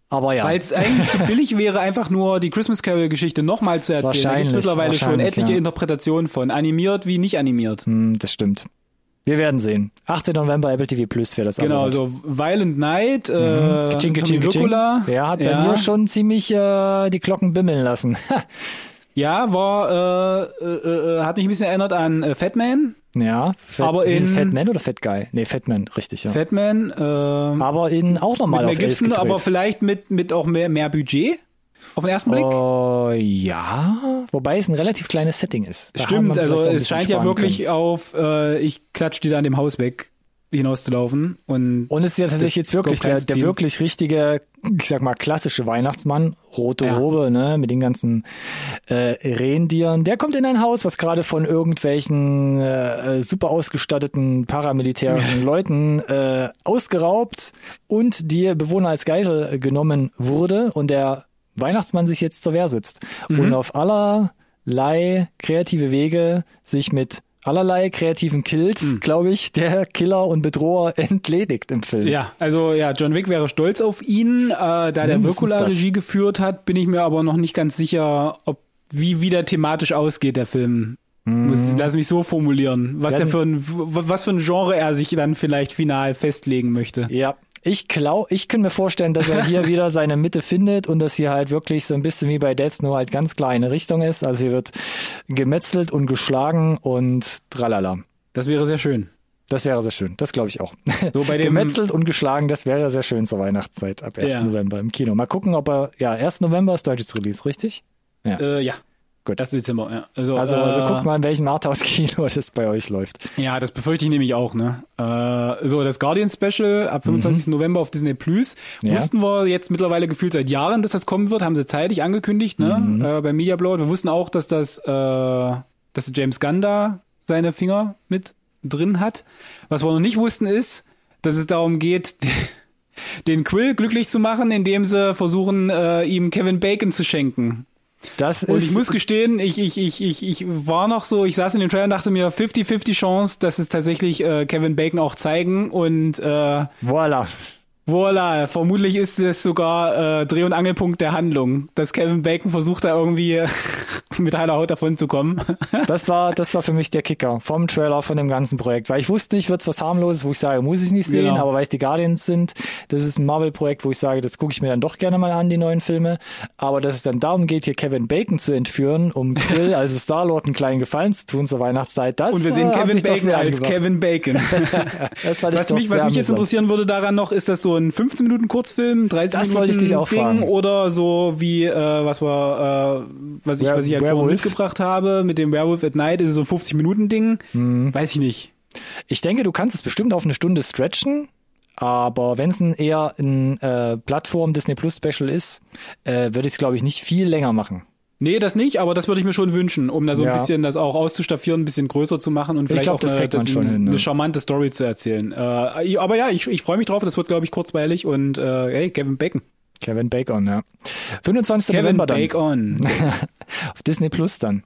aber ja. Weil es eigentlich zu billig wäre, einfach nur die Christmas Carol-Geschichte nochmal zu erzählen. Da gibt's mittlerweile schon etliche ja. Interpretationen von animiert wie nicht animiert. Hm, das stimmt. Wir werden sehen. 18. November Apple TV Plus wäre das Genau, so Violent Night, äh, Kaching, Tommy kaching, kaching. Der hat bei ja. mir schon ziemlich äh, die Glocken bimmeln lassen. Ja, war, äh, äh, äh, hat mich ein bisschen erinnert an äh, Fatman. ja, Fat, Aber in- Fat Man oder Fat Guy? Nee, Fat Man, richtig, ja. Fatman, äh, aber in auch nochmal mit auf Mel 11 Gibson, aber vielleicht mit, mit auch mehr, mehr Budget. Auf den ersten Blick. Oh, ja, wobei es ein relativ kleines Setting ist. Da Stimmt, also es scheint ja wirklich können. auf, äh, ich klatsch dir da an dem Haus weg hinauszulaufen. Und, Und es ist ja tatsächlich jetzt wirklich der, der wirklich richtige, ich sag mal, klassische Weihnachtsmann, rote Ja. Robe, ne, mit den ganzen äh, Rendieren. Der kommt in ein Haus, was gerade von irgendwelchen äh, super ausgestatteten paramilitärischen Leuten äh, ausgeraubt und die Bewohner als Geisel äh, genommen wurde und der Weihnachtsmann sich jetzt zur Wehr sitzt Mhm. und auf allerlei kreative Wege sich mit allerlei kreativen Kills, Mhm. glaube ich, der Killer und Bedroher entledigt im Film. Ja, also ja, John Wick wäre stolz auf ihn. Äh, da der Mindestens Wirkula. Regie geführt hat, bin ich mir aber noch nicht ganz sicher, ob wie wieder thematisch ausgeht der Film. Muss, lass mich so formulieren. Was, der für ein, was für ein Genre er sich dann vielleicht final festlegen möchte. Ja, ich glaube, ich kann mir vorstellen, dass er hier wieder seine Mitte findet und dass hier halt wirklich so ein bisschen wie bei Deads nur halt ganz klar eine Richtung ist. Also hier wird gemetzelt und geschlagen und tralala. Das wäre sehr schön. Das wäre sehr schön. Das glaube ich auch. So bei dem Gemetzelt und geschlagen, das wäre sehr schön zur Weihnachtszeit ab 1. Ja. November im Kino. Mal gucken, ob er, ja, 1. November ist deutsches Release, richtig? Äh, ja. Gut. Das Dezember, ja. Also, Also, äh, also guckt mal, in welchem Arthouse-Kino das bei euch läuft. Ja, das befürchte ich nämlich auch, ne? Äh, so, das Guardian Special ab 25. November auf Disney Plus. Mhm. Ja. Wussten wir jetzt mittlerweile gefühlt seit Jahren, dass das kommen wird, haben sie zeitig angekündigt, ne? Mhm. Äh, bei Media Blowout. Wir wussten auch, dass das, äh, dass James Gunn da seine Finger mit drin hat. Was wir noch nicht wussten ist, dass es darum geht, den Quill glücklich zu machen, indem sie versuchen, äh, ihm Kevin Bacon zu schenken. Das Und ist, ich muss gestehen, ich, ich, ich, ich, ich war noch so, ich saß in dem Trailer und dachte mir, 50-50 Chance, dass es tatsächlich äh, Kevin Bacon auch zeigen und äh, voilà. Voila, vermutlich ist es sogar äh, Dreh- und Angelpunkt der Handlung, dass Kevin Bacon versucht da irgendwie mit heiler Haut davon zu kommen. Das war, das war für mich der Kicker vom Trailer von dem ganzen Projekt, weil ich wusste nicht, wird's was harmloses, wo ich sage, muss ich nicht sehen, Genau. aber weil es die Guardians sind, das ist ein Marvel-Projekt, wo ich sage, das gucke ich mir dann doch gerne mal an, die neuen Filme. Aber dass es dann darum geht, hier Kevin Bacon zu entführen, um Quill, also Star-Lord, einen kleinen Gefallen zu tun zur Weihnachtszeit, das Und wir sehen äh, Kevin Bacon als angebracht. Kevin Bacon. Das ich Was mich, was mich jetzt interessieren würde daran noch, ist das so ein 15 Minuten Kurzfilm, 30 Das Minuten wollte ich dich auch Ding fragen. oder so wie äh, was wir äh, was ich Wer- was ich halt vorhin mitgebracht habe mit dem Werewolf at Night ist es so ein 50 Minuten Ding. Mhm. Weiß ich nicht. Ich denke, du kannst es bestimmt auf eine Stunde stretchen, aber wenn es ein eher ein äh, Plattform Disney Plus Special ist, äh, würde ich es glaube ich nicht viel länger machen. Nee, das nicht, aber das würde ich mir schon wünschen, um da so Ja. ein bisschen das auch auszustaffieren, ein bisschen größer zu machen und vielleicht glaub, auch das eine, kriegt man das- schon hin, ne? eine charmante Story zu erzählen. Äh, aber ja, ich, ich freue mich drauf, das wird, glaube ich, kurzweilig und äh, hey, Kevin Bacon. Kevin Bacon, ja. 25. Kevin November dann. Bacon. Auf Disney Plus dann.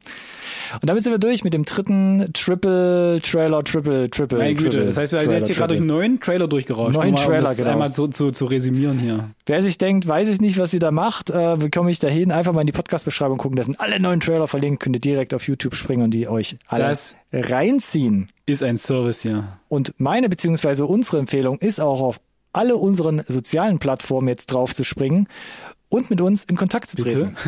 Und damit sind wir durch mit dem dritten Triple Trailer, Triple, Triple. Meine Güte, Triple, das heißt, wir sind jetzt hier gerade durch neuen Trailer durchgerauscht. Mal, Trailer, um das genau. einmal zu, zu, zu resümieren hier. Wer sich denkt, weiß ich nicht, was sie da macht, äh, wie komme ich da hin? Einfach mal in die Podcast-Beschreibung gucken. Da sind alle neuen Trailer verlinkt. Könnt ihr direkt auf YouTube springen und die euch alle Das- reinziehen. Ist ein Service hier. Und meine beziehungsweise unsere Empfehlung ist auch auf alle unseren sozialen Plattformen jetzt drauf zu springen und mit uns in Kontakt zu treten.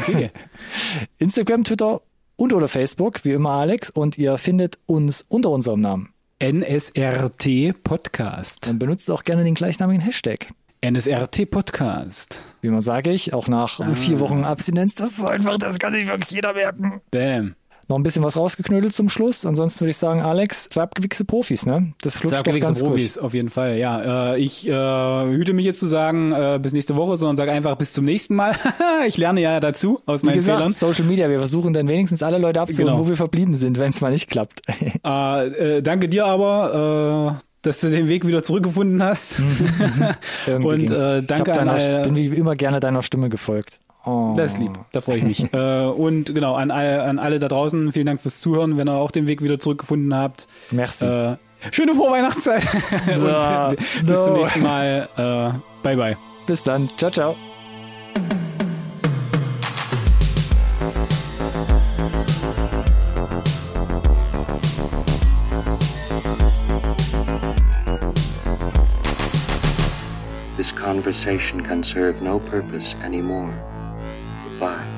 Okay. Instagram, Twitter und oder Facebook, wie immer Alex. Und ihr findet uns unter unserem Namen. NSRT Podcast. Und benutzt auch gerne den gleichnamigen Hashtag. NSRT Podcast. Wie man sage ich, auch nach Ah. vier Wochen Abstinenz, das ist einfach, das kann sich wirklich jeder merken. Bam. Noch ein bisschen was rausgeknödelt zum Schluss. Ansonsten würde ich sagen, Alex, zwei abgewichste Profis, ne? Das flutscht doch Abgewichste Profis, auf jeden Fall, ja. Äh, ich äh, hüte mich jetzt zu sagen, äh, bis nächste Woche, sondern sage einfach bis zum nächsten Mal. ich lerne ja dazu aus Wie meinen gesagt, Fehlern. Social Media, wir versuchen dann wenigstens alle Leute abzuholen, Genau. wo wir verblieben sind, wenn es mal nicht klappt. Äh, äh, danke dir aber, äh, dass du den Weg wieder zurückgefunden hast. Und, äh, ich danke an alle- bin wie immer gerne deiner Stimme gefolgt. Oh. Das ist lieb, da freue ich mich. äh, und genau, an, all, an alle da draußen, vielen Dank fürs Zuhören, wenn ihr auch den Weg wieder zurückgefunden habt. Merci. Äh, schöne Vorweihnachtszeit. Ja, und bis zum no. nächsten Mal. Äh, bye bye. Bis dann. Ciao, ciao. This conversation can serve no purpose anymore. Bye.